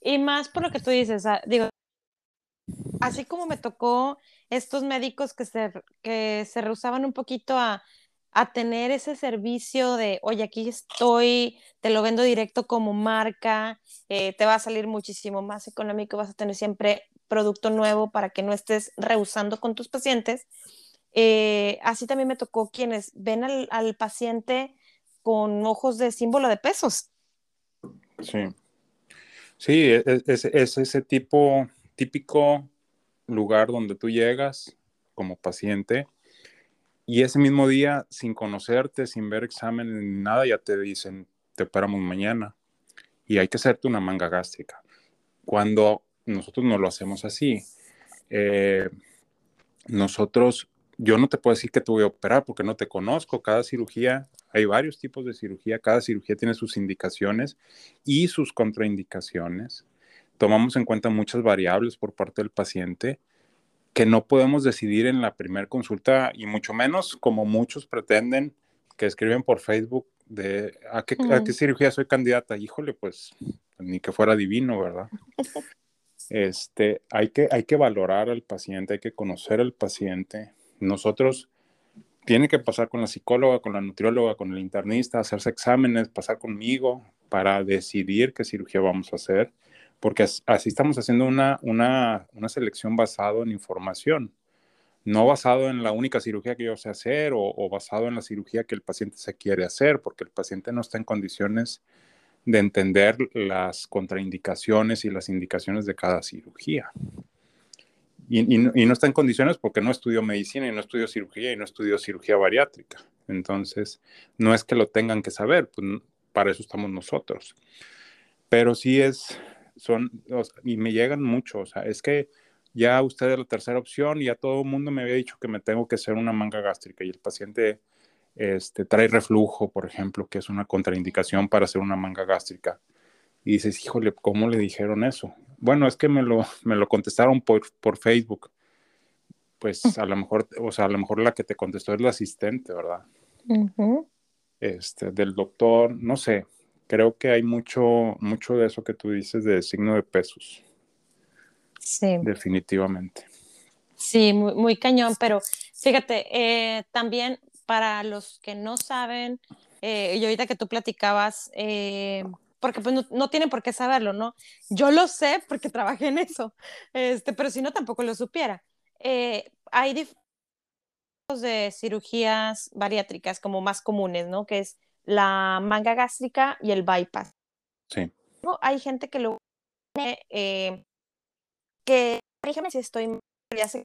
y, más por lo que tú dices, ah, digo, así como me tocó estos médicos que se, que se rehusaban un poquito a, a tener ese servicio de, oye, aquí estoy, te lo vendo directo como marca, eh, te va a salir muchísimo más económico, vas a tener siempre producto nuevo para que no estés rehusando con tus pacientes. Eh, así también me tocó quienes ven al, al paciente con ojos de símbolo de pesos. Sí. Sí, e, e, es, es, ese tipo, típico lugar donde tú llegas como paciente y ese mismo día, sin conocerte, sin ver examen ni nada, ya te dicen, te operamos mañana y hay que hacerte una manga gástrica. Cuando nosotros no lo hacemos así, eh, nosotros, yo no te puedo decir que te voy a operar porque no te conozco. Cada cirugía hay varios tipos de cirugía, cada cirugía tiene sus indicaciones y sus contraindicaciones. Tomamos en cuenta muchas variables por parte del paciente que no podemos decidir en la primera consulta y mucho menos como muchos pretenden que escriben por Facebook de ¿a qué, ¿a qué cirugía soy candidata? Híjole, pues ni que fuera divino, ¿verdad? Este, hay que, hay que valorar al paciente, hay que conocer al paciente. Nosotros tiene que pasar con la psicóloga, con la nutrióloga, con el internista, hacerse exámenes, pasar conmigo para decidir qué cirugía vamos a hacer, porque así estamos haciendo una, una, una selección basado en información, no basado en la única cirugía que yo sé hacer o, o basado en la cirugía que el paciente se quiere hacer, porque el paciente no está en condiciones de entender las contraindicaciones y las indicaciones de cada cirugía. Y, no está en condiciones porque no estudió medicina y no estudió cirugía y no estudió cirugía bariátrica. Entonces, no es que lo tengan que saber, pues para eso estamos nosotros. Pero sí es, son, y me llegan mucho, o sea, es que ya usted es la tercera opción y ya todo el mundo me había dicho que me tengo que hacer una manga gástrica y el paciente este, trae reflujo, por ejemplo, que es una contraindicación para hacer una manga gástrica. Y dices, híjole, ¿cómo le dijeron eso? Bueno, es que me lo, me lo contestaron por, por Facebook. Pues a lo mejor, o sea, a lo mejor la que te contestó es la asistente, ¿verdad? Este, del doctor, no sé. Creo que hay mucho, mucho de eso que tú dices de signo de pesos. Sí. Definitivamente. Sí, muy, muy cañón, pero fíjate, eh, también para los que no saben, eh, y ahorita que tú platicabas, eh, porque pues no, tienen por qué saberlo, ¿no? Yo lo sé porque trabajé en eso, este, pero si no, tampoco lo supiera. Eh, hay diferentes de cirugías bariátricas como más comunes, ¿no? Que es la manga gástrica y el bypass. Sí. Hay gente que lo eh, que, déjame si estoy, ya sé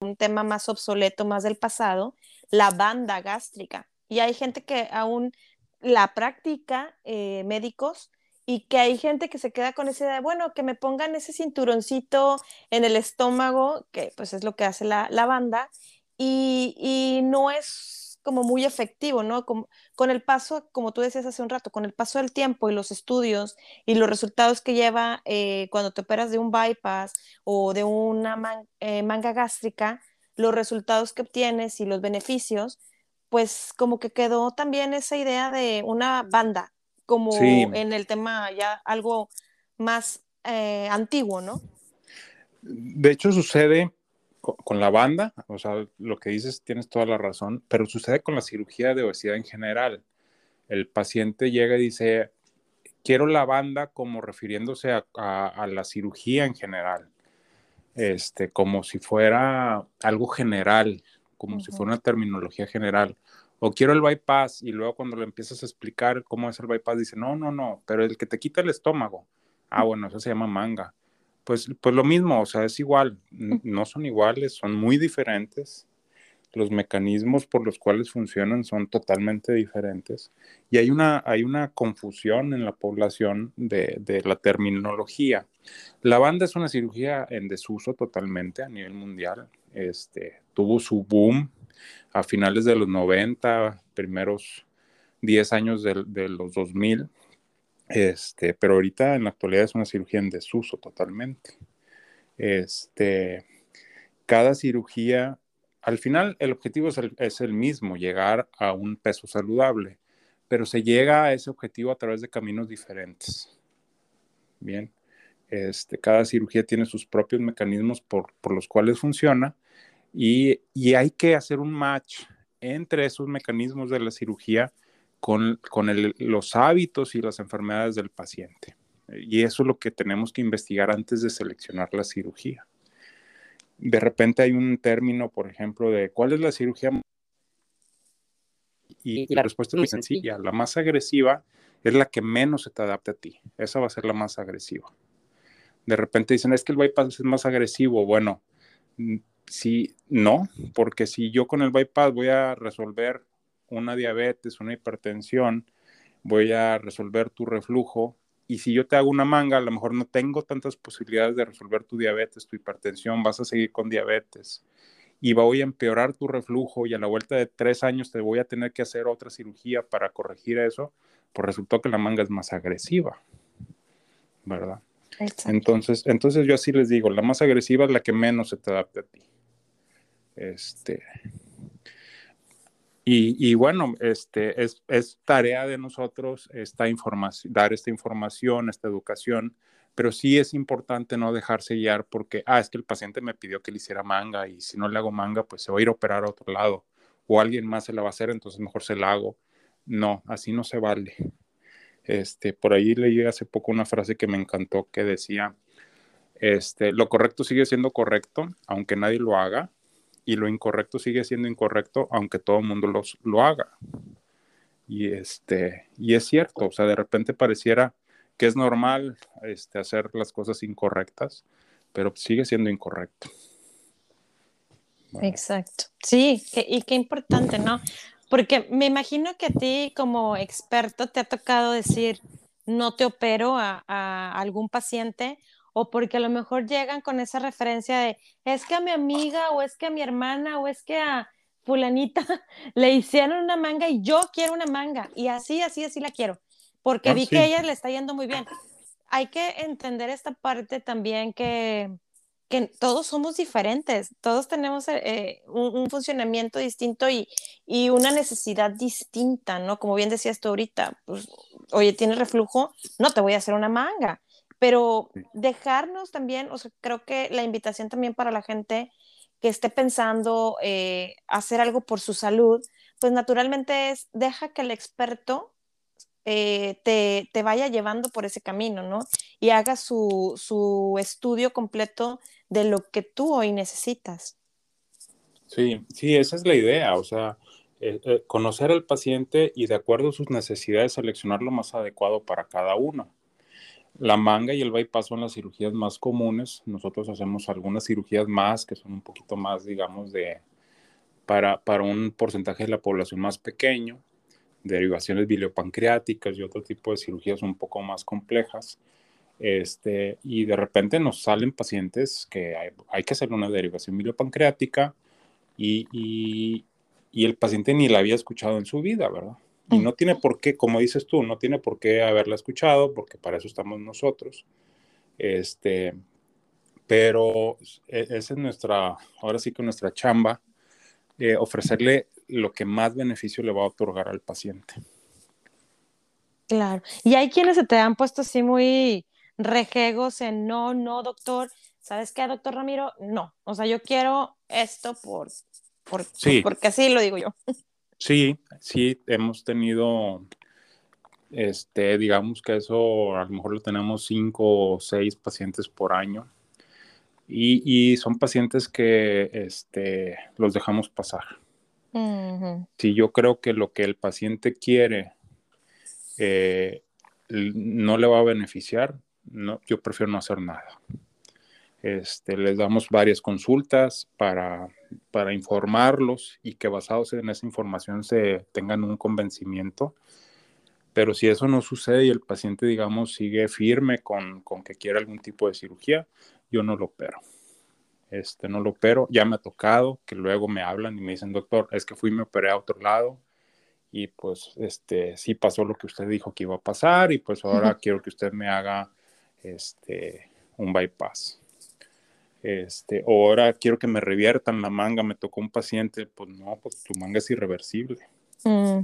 un tema más obsoleto, más del pasado, la banda gástrica. Y hay gente que aún la práctica eh, médicos y que hay gente que se queda con esa idea, bueno, que me pongan ese cinturoncito en el estómago, que pues es lo que hace la, banda, y, no es como muy efectivo, ¿no? con el paso, como tú decías hace un rato, con el paso del tiempo y los estudios y los resultados que lleva eh, cuando te operas de un bypass o de una eh, manga gástrica, los resultados que obtienes y los beneficios, pues como que quedó también esa idea de una banda, como en el tema ya algo más eh, antiguo, ¿no? De hecho sucede con, la banda, o sea, lo que dices tienes toda la razón, pero sucede con la cirugía de obesidad en general. El paciente llega y dice, quiero la banda como refiriéndose a, la cirugía en general, este, como si fuera algo general, como si fuera una terminología general. O quiero el bypass y luego cuando le empiezas a explicar cómo es el bypass, dice, no, no, no, pero el que te quita el estómago. Ah, bueno, eso se llama manga. Pues, pues lo mismo, o sea, es igual, no son iguales, son muy diferentes. Los mecanismos por los cuales funcionan son totalmente diferentes. Y hay una, hay una confusión en la población de, de la terminología. La banda es una cirugía en desuso totalmente a nivel mundial. Este, tuvo su boom a finales de los 90, primeros 10 años de, los 2000, este, pero ahorita en la actualidad es una cirugía en desuso totalmente. Este, cada cirugía, al final el objetivo es el, es el mismo, llegar a un peso saludable, pero se llega a ese objetivo a través de caminos diferentes. Bien, este, cada cirugía tiene sus propios mecanismos por, por los cuales funciona y, hay que hacer un match entre esos mecanismos de la cirugía con, los hábitos y las enfermedades del paciente. Y eso es lo que tenemos que investigar antes de seleccionar la cirugía. De repente hay un término, por ejemplo, de cuál es la cirugía y la respuesta es muy sencilla. La más agresiva es la que menos se te adapte a ti. Esa va a ser la más agresiva. De repente dicen, es que el bypass es más agresivo. Bueno, Sí, no, porque si yo con el bypass voy a resolver una diabetes, una hipertensión, voy a resolver tu reflujo, y si yo te hago una manga, a lo mejor no tengo tantas posibilidades de resolver tu diabetes, tu hipertensión, vas a seguir con diabetes y voy a empeorar tu reflujo y a la vuelta de tres años te voy a tener que hacer otra cirugía para corregir eso, pues resultó que la manga es más agresiva, ¿verdad? Entonces, entonces yo así les digo, la más agresiva es la que menos se te adapta a ti. Este, y, bueno, este, es, tarea de nosotros esta información, dar esta información, esta educación, pero sí es importante no dejarse guiar porque, ah, es que el paciente me pidió que le hiciera manga y si no le hago manga, pues se va a ir a operar a otro lado o alguien más se la va a hacer, entonces mejor se la hago. No, así no se vale. Este, por ahí leí hace poco una frase que me encantó que decía, este, lo correcto sigue siendo correcto, aunque nadie lo haga, y lo incorrecto sigue siendo incorrecto aunque todo el mundo los, lo haga. Y, este, y es cierto, o sea, de repente pareciera que es normal este, hacer las cosas incorrectas, pero sigue siendo incorrecto. Exacto. Sí, y qué importante, ¿no? Porque me imagino que a ti como experto te ha tocado decir, no te opero a, algún paciente o porque a lo mejor llegan con esa referencia de, es que a mi amiga o es que a mi hermana o es que a fulanita le hicieron una manga y yo quiero una manga y así, así, así la quiero, porque ah, vi que a ella le está yendo muy bien. Hay que entender esta parte también que que todos somos diferentes, todos tenemos eh, eh, un, funcionamiento distinto y, y, una necesidad distinta, ¿no? Como bien decías tú ahorita, pues, oye, tienes reflujo, no te voy a hacer una manga, pero dejarnos también, o sea, creo que la invitación también para la gente que esté pensando eh, hacer algo por su salud, pues naturalmente es, deja que el experto te, te, vaya llevando por ese camino, ¿no? Y haga su, su estudio completo de lo que tú hoy necesitas. Sí, sí, esa es la idea, o sea, eh, eh, conocer al paciente y de acuerdo a sus necesidades seleccionar lo más adecuado para cada uno. La manga y el bypass son las cirugías más comunes. Nosotros hacemos algunas cirugías más que son un poquito más, digamos, de para, para un porcentaje de la población más pequeño, derivaciones biliopancreáticas y otro tipo de cirugías un poco más complejas. Este, y de repente nos salen pacientes que hay, que hacer una derivación miliopancreática y, y, y, el paciente ni la había escuchado en su vida, ¿verdad? Y no tiene por qué, como dices tú, no tiene por qué haberla escuchado, porque para eso estamos nosotros. Este, pero e, esa es nuestra, ahora sí que nuestra chamba, eh, ofrecerle lo que más beneficio le va a otorgar al paciente. Claro. Y hay quienes se te han puesto así muy, rejegos en no, no, doctor. ¿Sabes qué, doctor Ramiro? No. O sea, yo quiero esto por, por porque así lo digo yo. Sí, sí, hemos tenido, este, digamos que eso a lo mejor lo tenemos cinco o seis pacientes por año. Y, son pacientes que este, los dejamos pasar. Si yo creo que lo que el paciente quiere eh, no le va a beneficiar, no, yo prefiero no hacer nada. Este, les damos varias consultas para, para informarlos y que basados en esa información se tengan un convencimiento. Pero si eso no sucede y el paciente, digamos, sigue firme con, con que quiere algún tipo de cirugía, yo no lo opero. Este, no lo opero. Ya me ha tocado que luego me hablan y me dicen, doctor, es que fui y me operé a otro lado y pues este, sí pasó lo que usted dijo que iba a pasar y pues ahora quiero que usted me haga este, un bypass. Este, ahora quiero que me reviertan la manga, me tocó un paciente, pues no, pues tu manga es irreversible.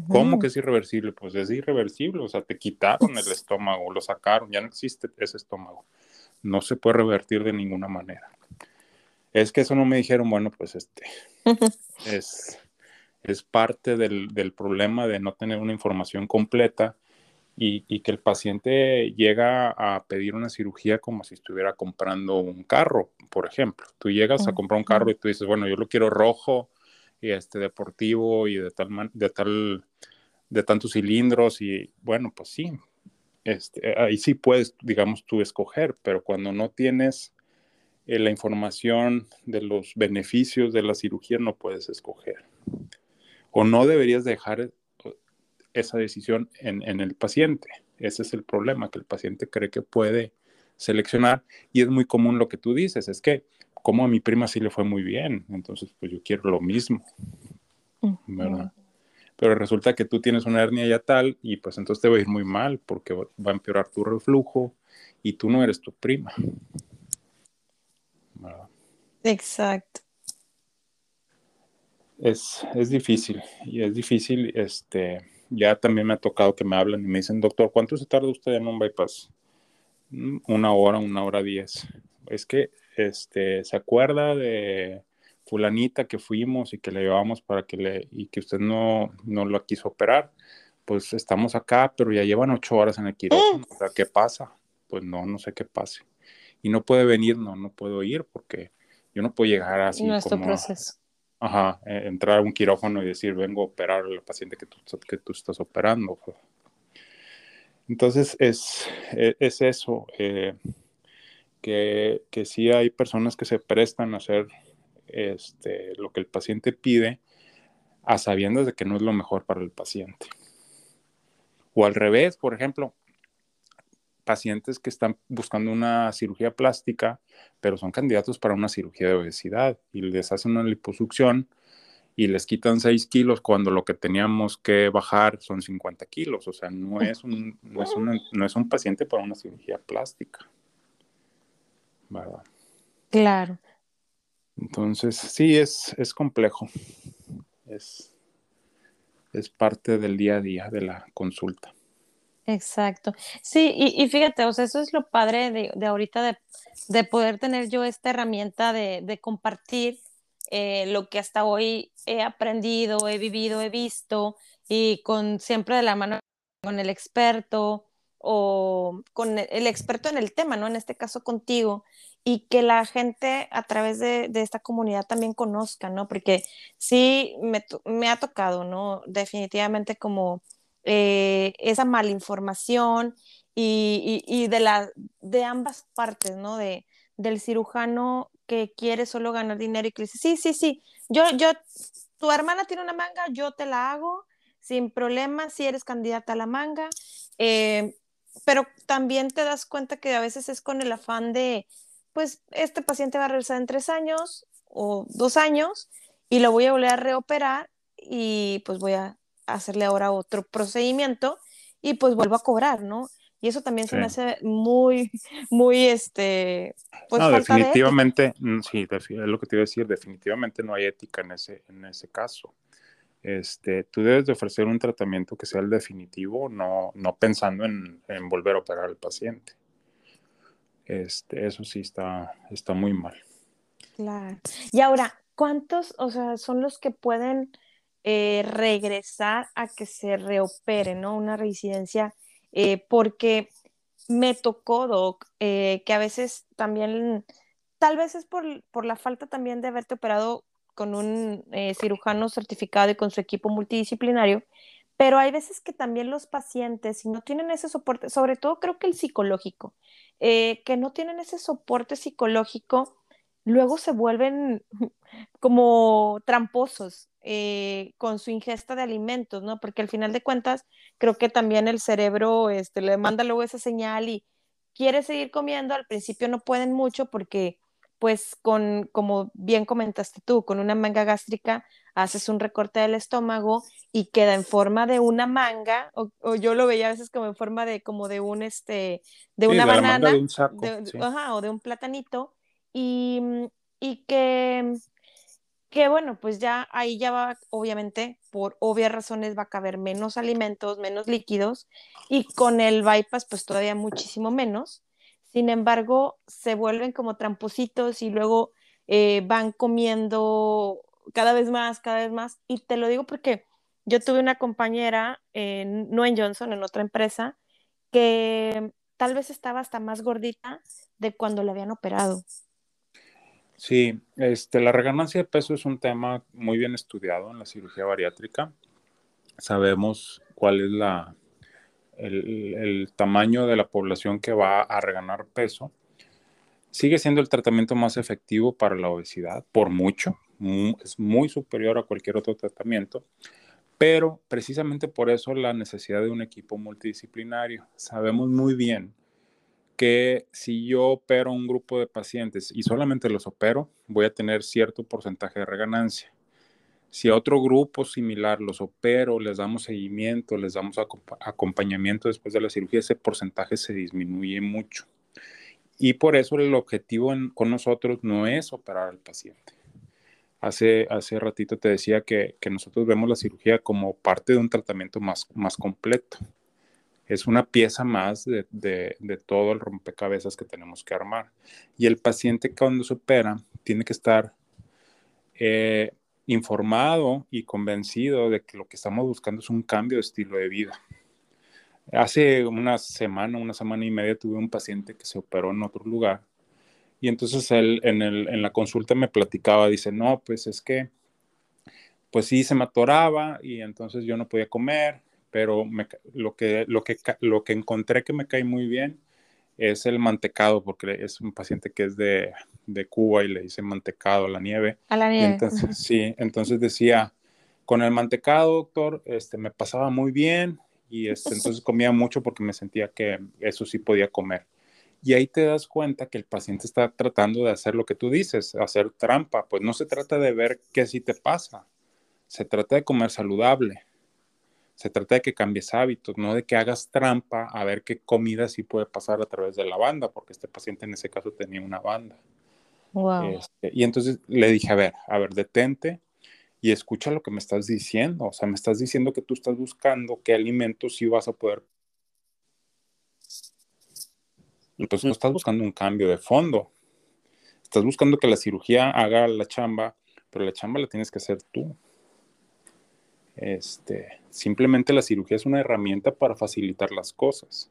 ¿Cómo que es irreversible? Pues es irreversible, o sea, te quitaron el estómago, lo sacaron, ya no existe ese estómago. No se puede revertir de ninguna manera. Es que eso no me dijeron, bueno, pues este es, es parte del, del problema de no tener una información completa y, que el paciente llega a pedir una cirugía como si estuviera comprando un carro, por ejemplo. Tú llegas a comprar un carro y tú dices, bueno, yo lo quiero rojo y este deportivo y de tal de tal de tantos cilindros y bueno, pues sí. Este, ahí sí puedes, digamos, tú escoger, pero cuando no tienes eh, la información de los beneficios de la cirugía, no puedes escoger. O no deberías dejar esa decisión en, el paciente. Ese es el problema, que el paciente cree que puede seleccionar y es muy común lo que tú dices, es que como a mi prima sí le fue muy bien, entonces pues yo quiero lo mismo, ¿verdad? Pero resulta que tú tienes una hernia ya tal y pues entonces te va a ir muy mal porque va a empeorar tu reflujo y tú no eres tu prima. Exacto. Es, es difícil y es difícil este ya también me ha tocado que me hablan y me dicen, doctor, ¿cuánto se tarda usted en un bypass? Una hora, una hora diez. Es que este, se acuerda de fulanita que fuimos y que le llevamos para que le, y que usted no, no lo quiso operar. Pues estamos acá, pero ya llevan ocho horas en el quirófano. O sea, ¿qué pasa? Pues no, no sé qué pase. Y no puede venir, no, no puedo ir porque yo no puedo llegar así. Nuestro proceso. Ajá, eh, entrar a un quirófano y decir, vengo a operar al paciente que tú, que tú estás operando. Entonces, es, e, es, eso, eh, que, que sí hay personas que se prestan a hacer este, lo que el paciente pide a sabiendas de que no es lo mejor para el paciente. O al revés, por ejemplo, pacientes que están buscando una cirugía plástica, pero son candidatos para una cirugía de obesidad y les hacen una liposucción y les quitan 6 kilos cuando lo que teníamos que bajar son 50 kilos. O sea, no es un, no es, no es un paciente para una cirugía plástica. ¿Verdad? Claro. Entonces, sí, es, es complejo. Es, es parte del día a día de la consulta. Exacto. Sí, y, fíjate, o sea, eso es lo padre de, de ahorita de, de, poder tener yo esta herramienta de, de compartir eh, lo que hasta hoy he aprendido, he vivido, he visto, y con siempre de la mano con el experto o con el experto en el tema, ¿no? En este caso contigo, y que la gente a través de, esta comunidad también conozca, ¿no? Porque sí me, me ha tocado, ¿no? Definitivamente como eh, esa malinformación y, y, de, la, de ambas partes, ¿no? De, del cirujano que quiere solo ganar dinero y que dice, sí, sí, sí, yo, yo, tu hermana tiene una manga, yo te la hago sin problema si eres candidata a la manga, eh, pero también te das cuenta que a veces es con el afán de, pues, este paciente va a regresar en tres años o dos años y lo voy a volver a reoperar y pues voy a hacerle ahora otro procedimiento y pues vuelvo a cobrar, ¿no? Y eso también se me hace muy, muy, este, pues no, definitivamente, mm, sí, es lo que te iba a decir, definitivamente no hay ética en ese, en ese caso. Este, tú debes de ofrecer un tratamiento que sea el definitivo, no, no pensando en, en volver a operar al paciente. Este, eso sí está, está muy mal. Claro. Y ahora, ¿cuántos, o sea, son los que pueden eh, regresar a que se reopere, ¿no? Una reincidencia eh, porque me tocó, Doc, eh, que a veces también, tal vez es por, por, la falta también de haberte operado con un cirujano certificado y con su equipo multidisciplinario, pero hay veces que también los pacientes, si no tienen ese soporte, sobre todo creo que el psicológico, que no tienen ese soporte psicológico, luego se vuelven como tramposos eh, con su ingesta de alimentos, ¿no? Porque al final de cuentas, creo que también el cerebro este, le manda luego esa señal y quiere seguir comiendo. Al principio no pueden mucho porque, pues, con, como bien comentaste tú, con una manga gástrica haces un recorte del estómago y queda en forma de una manga, o, yo lo veía a veces como en forma de, como de un, este, de una banana, o de un platanito, y, y que que bueno, pues ya ahí ya va, obviamente, por obvias razones va a caber menos alimentos, menos líquidos, y con el bypass, pues todavía muchísimo menos. Sin embargo, se vuelven como trampositos y luego eh, van comiendo cada vez más, cada vez más. Y te lo digo porque yo tuve una compañera, no en Johnson, en otra empresa, que tal vez estaba hasta más gordita de cuando le habían operado. Sí, este, la reganancia de peso es un tema muy bien estudiado en la cirugía bariátrica. Sabemos cuál es la, el, tamaño de la población que va a reganar peso. Sigue siendo el tratamiento más efectivo para la obesidad, por mucho. es muy superior a cualquier otro tratamiento. Pero precisamente por eso la necesidad de un equipo multidisciplinario. Sabemos muy bien que si yo opero un grupo de pacientes y solamente los opero, voy a tener cierto porcentaje de reganancia. Si a otro grupo similar los opero, les damos seguimiento, les damos acompañamiento después de la cirugía, ese porcentaje se disminuye mucho. Y por eso el objetivo con nosotros no es operar al paciente. Hace, hace ratito te decía que, que nosotros vemos la cirugía como parte de un tratamiento más, más completo es una pieza más de, todo el rompecabezas que tenemos que armar. Y el paciente cuando se opera tiene que estar eh, informado y convencido de que lo que estamos buscando es un cambio de estilo de vida. Hace una semana, una semana y media tuve un paciente que se operó en otro lugar y entonces él en, en la consulta me platicaba, dice, no, pues es que, pues sí, se me atoraba y entonces yo no podía comer pero lo, que, lo, que, lo que encontré que me cae muy bien es el mantecado, porque es un paciente que es de, de Cuba y le dice mantecado a la nieve. A la nieve. entonces, sí, entonces decía, con el mantecado, doctor, este, me pasaba muy bien y este, entonces comía mucho porque me sentía que eso sí podía comer. Y ahí te das cuenta que el paciente está tratando de hacer lo que tú dices, hacer trampa. Pues no se trata de ver qué sí te pasa, se trata de comer saludable. Se trata de que cambies hábitos, no de que hagas trampa a ver qué comida sí puede pasar a través de la banda, porque este paciente en ese caso tenía una banda. Este, y entonces le dije, a ver, a ver, detente y escucha lo que me estás diciendo. O sea, me estás diciendo que tú estás buscando qué alimentos sí vas a poder. Entonces no estás buscando un cambio de fondo. Estás buscando que la cirugía haga la chamba, pero la chamba la tienes que hacer tú. Este, simplemente la cirugía es una herramienta para facilitar las cosas.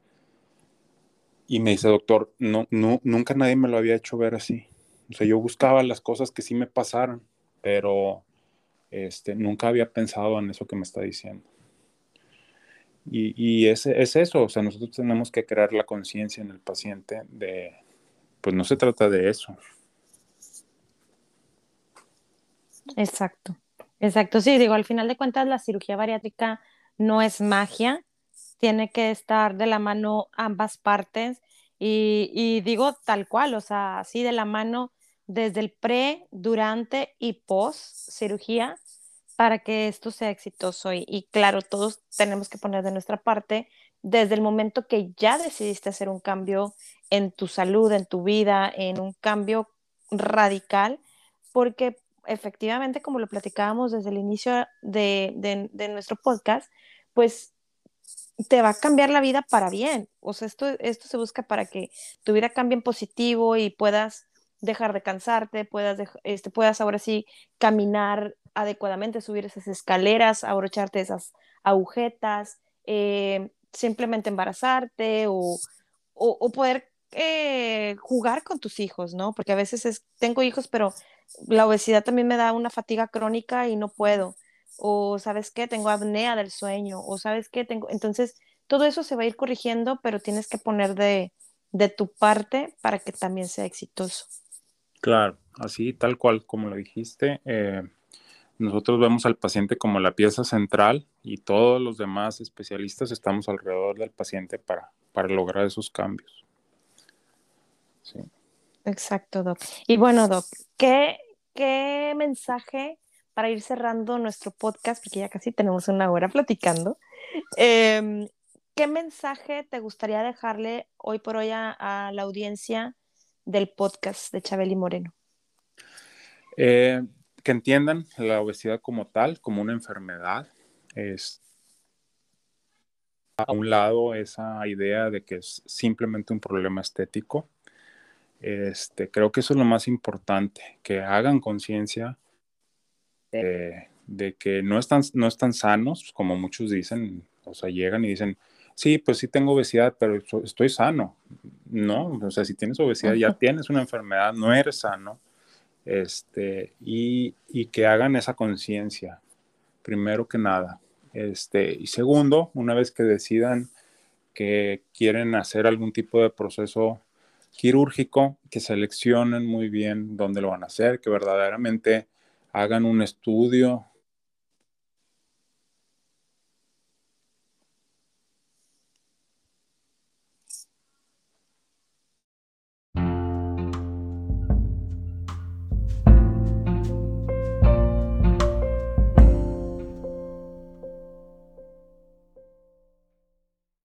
Y me dice, doctor, no, no, nunca nadie me lo había hecho ver así. O sea, yo buscaba las cosas que sí me pasaran, pero este, nunca había pensado en eso que me está diciendo. Y, y es, es, eso, o sea, nosotros tenemos que crear la conciencia en el paciente de, pues no se trata de eso. Exacto. Exacto, sí, digo, al final de cuentas la cirugía bariátrica no es magia, tiene que estar de la mano ambas partes y, digo tal cual, o sea, así de la mano desde el pre, durante y post cirugía para que esto sea exitoso. Y, y, claro, todos tenemos que poner de nuestra parte desde el momento que ya decidiste hacer un cambio en tu salud, en tu vida, en un cambio radical, porque efectivamente, como lo platicábamos desde el inicio de, nuestro podcast, pues te va a cambiar la vida para bien. O sea, esto, esto se busca para que tu vida cambie en positivo y puedas dejar de cansarte, puedas, este, puedas ahora sí caminar adecuadamente, subir esas escaleras, abrocharte esas agujetas, eh, simplemente embarazarte o, o, poder eh, jugar con tus hijos, ¿no? Porque a veces es, tengo hijos, pero la obesidad también me da una fatiga crónica y no puedo. O sabes qué, tengo apnea del sueño. O sabes qué, tengo... Entonces, todo eso se va a ir corrigiendo, pero tienes que poner de, tu parte para que también sea exitoso. Claro, así tal cual como lo dijiste. Eh, nosotros vemos al paciente como la pieza central y todos los demás especialistas estamos alrededor del paciente para, para lograr esos cambios. Sí. Exacto, Doc. Y bueno, Doc, ¿qué, qué mensaje para ir cerrando nuestro podcast, porque ya casi tenemos una hora platicando, em, ¿qué mensaje te gustaría dejarle hoy por hoy a, la audiencia del podcast de Chabeli Moreno? Eh, que entiendan la obesidad como tal, como una enfermedad. Es a un lado esa idea de que es simplemente un problema estético este, creo que eso es lo más importante, que hagan conciencia de que no están, no están sanos, como muchos dicen, o sea, llegan y dicen, sí, pues sí tengo obesidad, pero estoy sano. No, o sea, si tienes obesidad ya tienes una enfermedad, no eres sano. Este, y, y que hagan esa conciencia, primero que nada. Este, y segundo, una vez que decidan que quieren hacer algún tipo de proceso quirúrgico, que seleccionen muy bien dónde lo van a hacer, que verdaderamente hagan un estudio